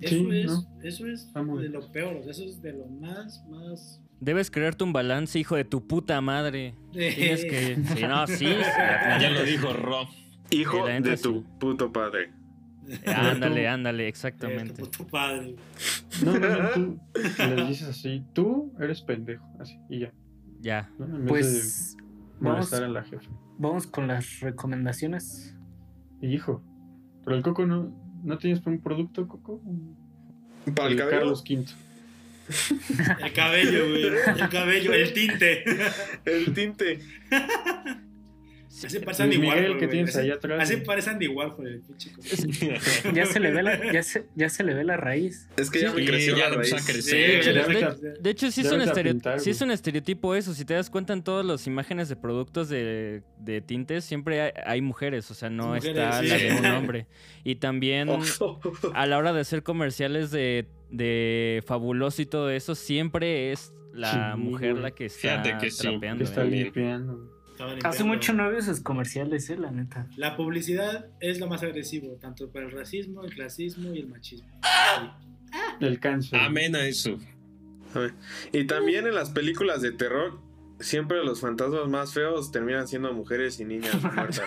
Eso Sí, es, ¿no? eso es Amo de de lo peor, eso es de lo más, más... Debes crearte un balance, hijo de tu puta madre. Tienes que... Sí, no, sí. <laughs> la Ya lo sí. dijo Ro. Hijo Sí, de sí. tu puto padre. Ándale, ándale, Eh, exactamente. tu, tu padre. no, no, no, tú <laughs> le dices así, tú eres pendejo, así, y ya. Ya. ¿no? En vez Pues vamos, molestar a la jefa. vamos con las recomendaciones. Hijo, pero el Coco no... ¿No tienes un producto, Coco? Para el cabello. Carlos V. El cabello, güey. El cabello, el tinte. El tinte. <laughs> Así parece Andy Miguel Warhol, que tienes Así- ahí atrás. Así parece Andy Warhol, el pinche cosa. <laughs> Ya se le ve la, ya se, ya se le ve la raíz. Es que ya Sí, me creció ya la a raíz. crecer. Sí, De, hecho, sí es, un pintar, sí es un estereotipo eso. Si te das cuenta en todas las imágenes de productos de, de tintes, siempre hay, hay mujeres. O sea, no Mujeres, está sí. la de un <laughs> hombre. Y también Oh. a la hora de hacer comerciales de, de fabuloso y todo eso, siempre es la Sí, mujer güey. la que está Fíjate que sí, trapeando. Que está ¿eh? Limpiando. Hace mucho no veo esos comerciales, eh, la neta. La publicidad es lo más agresivo, tanto para el racismo, el clasismo y el machismo. El cáncer. Amén a eso. Y también en las películas de terror, siempre los fantasmas más feos terminan siendo mujeres y niñas <laughs> muertas.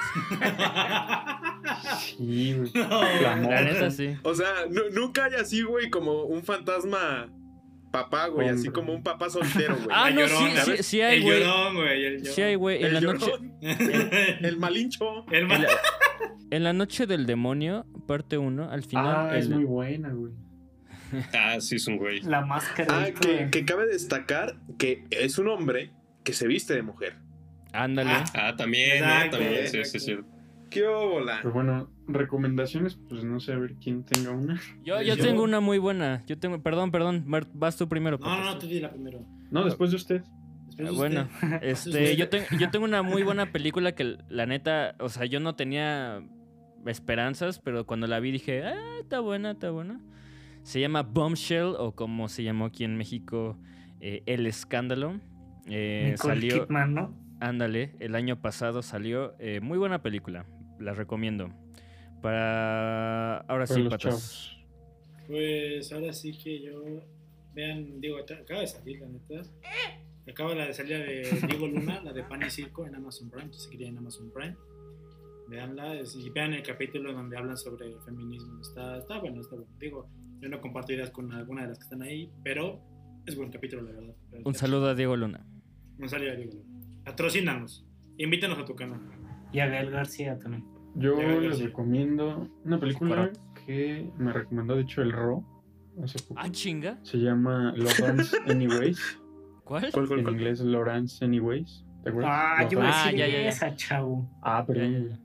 Sí, güey. No, La La neta, sí. O sea, nu- nunca hay así, güey, como un fantasma papá, güey, así como un papá soltero, güey. Ah, no, sí, sí, sí hay, el güey. llorón, güey. El Sí hay, güey. En El la noche... el malincho. El ma- En la, en la noche del demonio, parte 1, al final. Ah, es el- muy buena, güey. Ah, sí, es un güey. La máscara. Ah, que, que cabe destacar que es un hombre que se viste de mujer. Ándale. Ah, Ah, también, ¿eh? Exacto, también. Sí, sí, sí. ¿Qué óbola? Pero bueno, recomendaciones, pues no sé, a ver quién tenga una. Yo, <laughs> yo Yo- tengo una muy buena. Yo tengo, perdón, perdón, vas tú primero. No, no, no, tú di la primero. No, después de usted. Después Ah, usted. bueno, <laughs> este, yo, tengo yo tengo una muy buena película que la neta, o sea, yo no tenía esperanzas, pero cuando la vi dije, ah, está buena, está buena. Se llama Bombshell, o como se llamó aquí en México, eh, El Escándalo. Eh, salió, Kidman, ¿no? ándale, el año pasado salió. eh, muy buena película, la recomiendo. Para... Ahora Para sí, patas. chavos. Pues ahora sí que yo. Vean, digo, ac- acaba de salir, la neta. Acaba la de salir de Diego Luna, la de Pan y Circo en Amazon Prime. Si se quería en Amazon Prime. Veanla y vean el capítulo donde hablan sobre feminismo. Está, está bueno, está bueno. Digo, yo no comparto ideas con alguna de las que están ahí, pero es buen capítulo, la verdad. Pero Un saludo a Diego Luna. Un saludo a Diego Luna. Patrocínanos. Invítanos a tu canal. Y a Gael García también. Yo les sí. recomiendo una película que me recomendó, de hecho, el Ro. Hace poco. Ah, chinga. Se llama Lawrence <laughs> Anyways. ¿Cuál? ¿Cuál, cuál, En cuál? inglés, Lawrence Anyways. ¿Te acuerdas? Ah, yo voy a Ah, ya, ya, ya. esa, chavo. Ah, pero. Ya, ya, ya.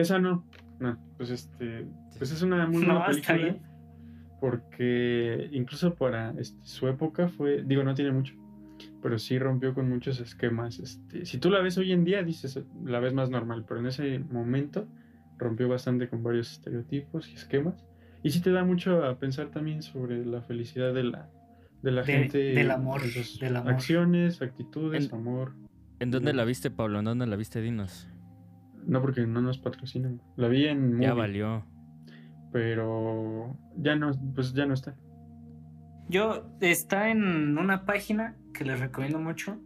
Esa no. No, pues este. Pues es una muy No, buena está película. bien. Porque incluso para este, su época fue. Digo, no tiene mucho. Pero sí rompió con muchos esquemas. Este, si tú la ves hoy en día, dices, la ves más normal. Pero en ese momento rompió bastante con varios estereotipos y esquemas. Y sí te da mucho a pensar también sobre la felicidad de la, de la De- gente. del amor, del amor. Acciones, actitudes, En- amor. ¿En dónde la viste, Pablo? ¿En dónde la viste, Dinos? No porque no nos patrocinan. La vi en Ya Movie, valió. pero ya no, pues ya no está. Yo está en una página que les recomiendo mucho.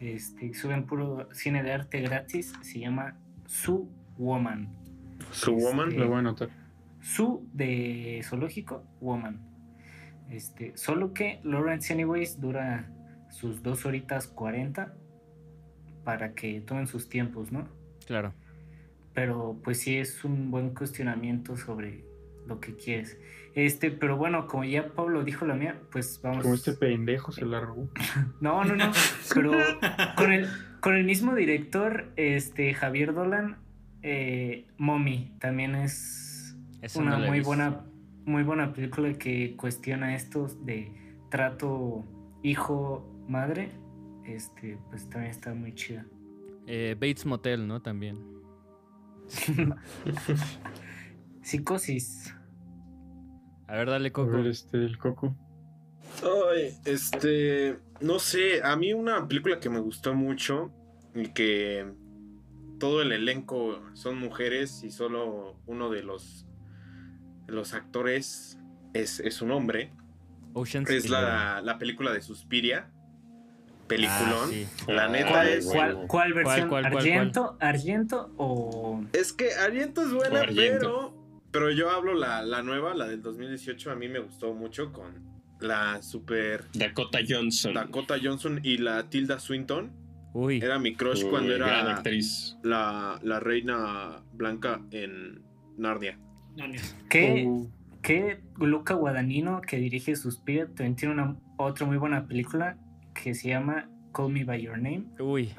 Este, suben puro cine de arte gratis. Se llama Su Woman. Su woman. Sí. Lo voy a anotar. Su de zoológico, Woman. Este, solo que Lawrence Anyways dura sus dos horitas 40 para que tomen sus tiempos, ¿no? Claro. Pero pues sí es un buen cuestionamiento sobre lo que quieres. Este, pero bueno, como ya Pablo dijo la mía, pues vamos. Como este pendejo se la robó. <laughs> No, no, no. Pero con el, con el mismo director, este, Javier Dolan, eh, Mommy, también es una no muy buena, muy buena película que cuestiona esto de trato hijo-madre. Este, pues también está muy chida. Eh, Bates Motel, ¿no? También. <laughs> Psicosis. A ver, dale, A Coco. ver, este, el coco. Ay, este, no sé, a mí una película que me gustó mucho y que todo el elenco son mujeres y solo uno de los, de los actores es, es un hombre, Ocean's es la, la película de Suspiria, peliculón. Ah, sí. La Ah, neta ¿Cuál, es... cuál, cuál versión? cuál, cuál, cuál? ¿Argento? ¿Argento o...? Es que Ariento es buena, Argento. pero... Pero yo hablo la, la nueva, la del 2018, a mí me gustó mucho con la super Dakota Johnson. Dakota Johnson y la Tilda Swinton. Uy. Era mi crush Uy, cuando Gran era actriz. la, la reina blanca en Narnia. No, ni- ¿Qué, Uh, que Luca Guadagnino, que dirige Suspiria, también tiene una otra muy buena película que se llama Call Me By Your Name. Uy.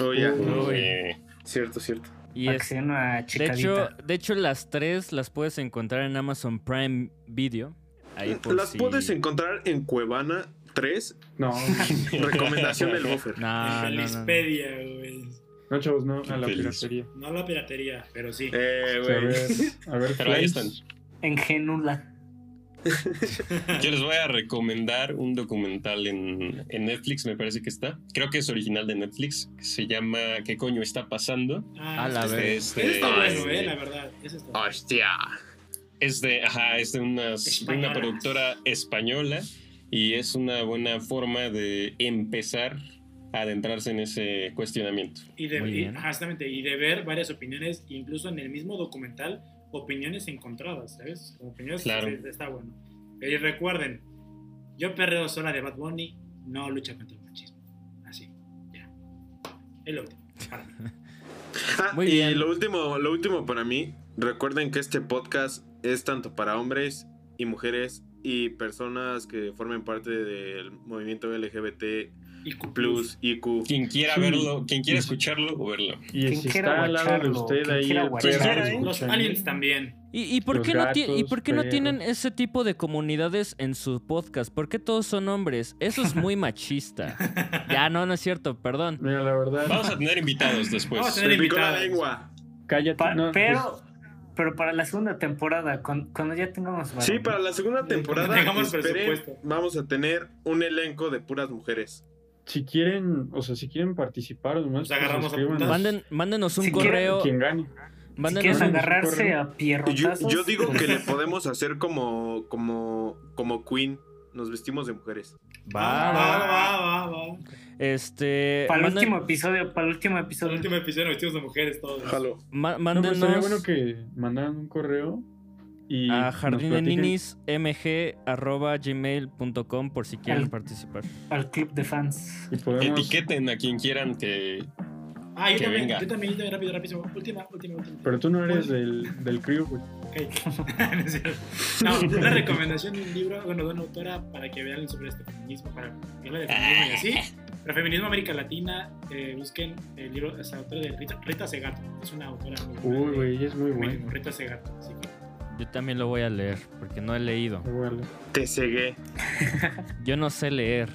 Oh, ya. Uy. Eh, Cierto, cierto. Y es, de hecho, de hecho, las tres las puedes encontrar en Amazon Prime Video. Ahí por Las si- puedes encontrar en Cuevana 3. no, <laughs> Recomendación del buffer. No, en no, no, no. Felispedia, güey. no, chavos, no, a la Feliz. piratería. No la piratería, pero sí. Eh, sea, a güey. ver, a ver, Pero ahí están. En Genula. Yo les voy a recomendar un documental en, en Netflix, me parece que está. Creo que es original de Netflix, que se llama ¿Qué coño está pasando? Ah, A la ese- vez. Es ese de, está bueno, es de- eh, la verdad. Está bueno. Hostia. es de, ajá, es de unas- una productora española y es una buena forma de empezar a adentrarse en ese cuestionamiento. Y de, y- exactamente, y de ver varias opiniones, incluso en el mismo documental, opiniones encontradas, ¿sabes? Como opiniones, Claro. sí, está bueno. Y recuerden, yo perreo sola de Bad Bunny, no lucha contra el machismo. Así, ya. Es lo último. para mí. Ah, <laughs> Muy y bien. lo último, lo último para mí, recuerden que este podcast es tanto para hombres y mujeres y personas que formen parte del movimiento LGBT Y Q+. plus IQ. Quien quiera Sí. verlo, quien quiera escucharlo o verlo. Y Quien si quiera está al lado de usted quien ahí quiera el perro ¿eh? Los aliens también. ¿Y, y por Los qué no ti- ¿Y gatos, por qué no tienen ese tipo de comunidades en su podcast? ¿Por qué todos son hombres? Eso es muy machista. <laughs> ya, no, no es cierto, perdón. Mira, la verdad, Vamos a tener invitados después. Vamos a Se tener picó la lengua. cállate. Pa- no, pero, <laughs> pero para la segunda temporada, cuan- cuando, ya tengamos... Sí, para la segunda temporada esperen, vamos a tener un elenco de puras mujeres. Pues, si quieren, o sea, si quieren participar, nomás Nos agarramos a. Manden, mándenos un Si quieren, correo. quien gane. Si Mándenos quieres un- agarrarse correo. a Yo, pierrotazos... yo digo pues, que le <laughs> podemos hacer como, como, como Queen. Nos vestimos de mujeres. Va, Va, va. va, va, va. Este. Para el manden- último episodio, para el último El episodio. último episodio nos vestimos de mujeres todos. Jalo. ma- No, pues mándenos estaría bueno que mandaran un correo y a jardineninismg.gmail.com por si quieren Al- participar. Al club de fans. Y podemos, Etiqueten a quien quieran que, Ah, yo Que también, venga. yo también, yo también, rápido, rápido. Última, última, última. Pero tú no eres del, del crew, güey. Ok. <laughs> No una recomendación de un libro, bueno, de una autora para que vean sobre este feminismo, para que de feminismo y así. Pero Feminismo América Latina, eh, busquen el libro, es autora de Rita, Rita Segato. Es una autora muy buena Uy, güey, ella es muy buena. Rita Segato. Así que, Yo también lo voy a leer porque no he leído. Te cegué. <laughs> Yo no sé leer.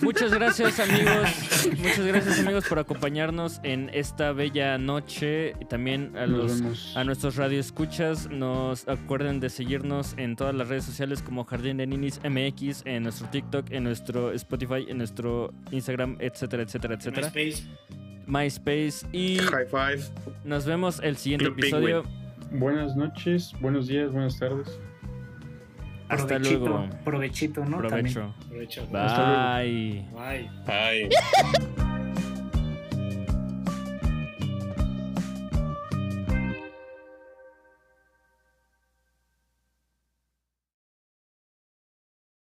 Muchas gracias amigos, muchas gracias amigos por acompañarnos en esta bella noche y también a los a nuestros radioescuchas. Nos acuerden de seguirnos en todas las redes sociales como Jardín de Ninis MX, en nuestro TikTok, en nuestro Spotify, en nuestro Instagram, etcétera, etcétera, etcétera. MySpace. MySpace y High five. nos vemos el siguiente Club episodio. Buenas noches, buenos días, buenas tardes. Hasta Provechito, luego. Provechito, ¿no? También. Provecho. Luego. Bye. Bye. Ay. <laughs>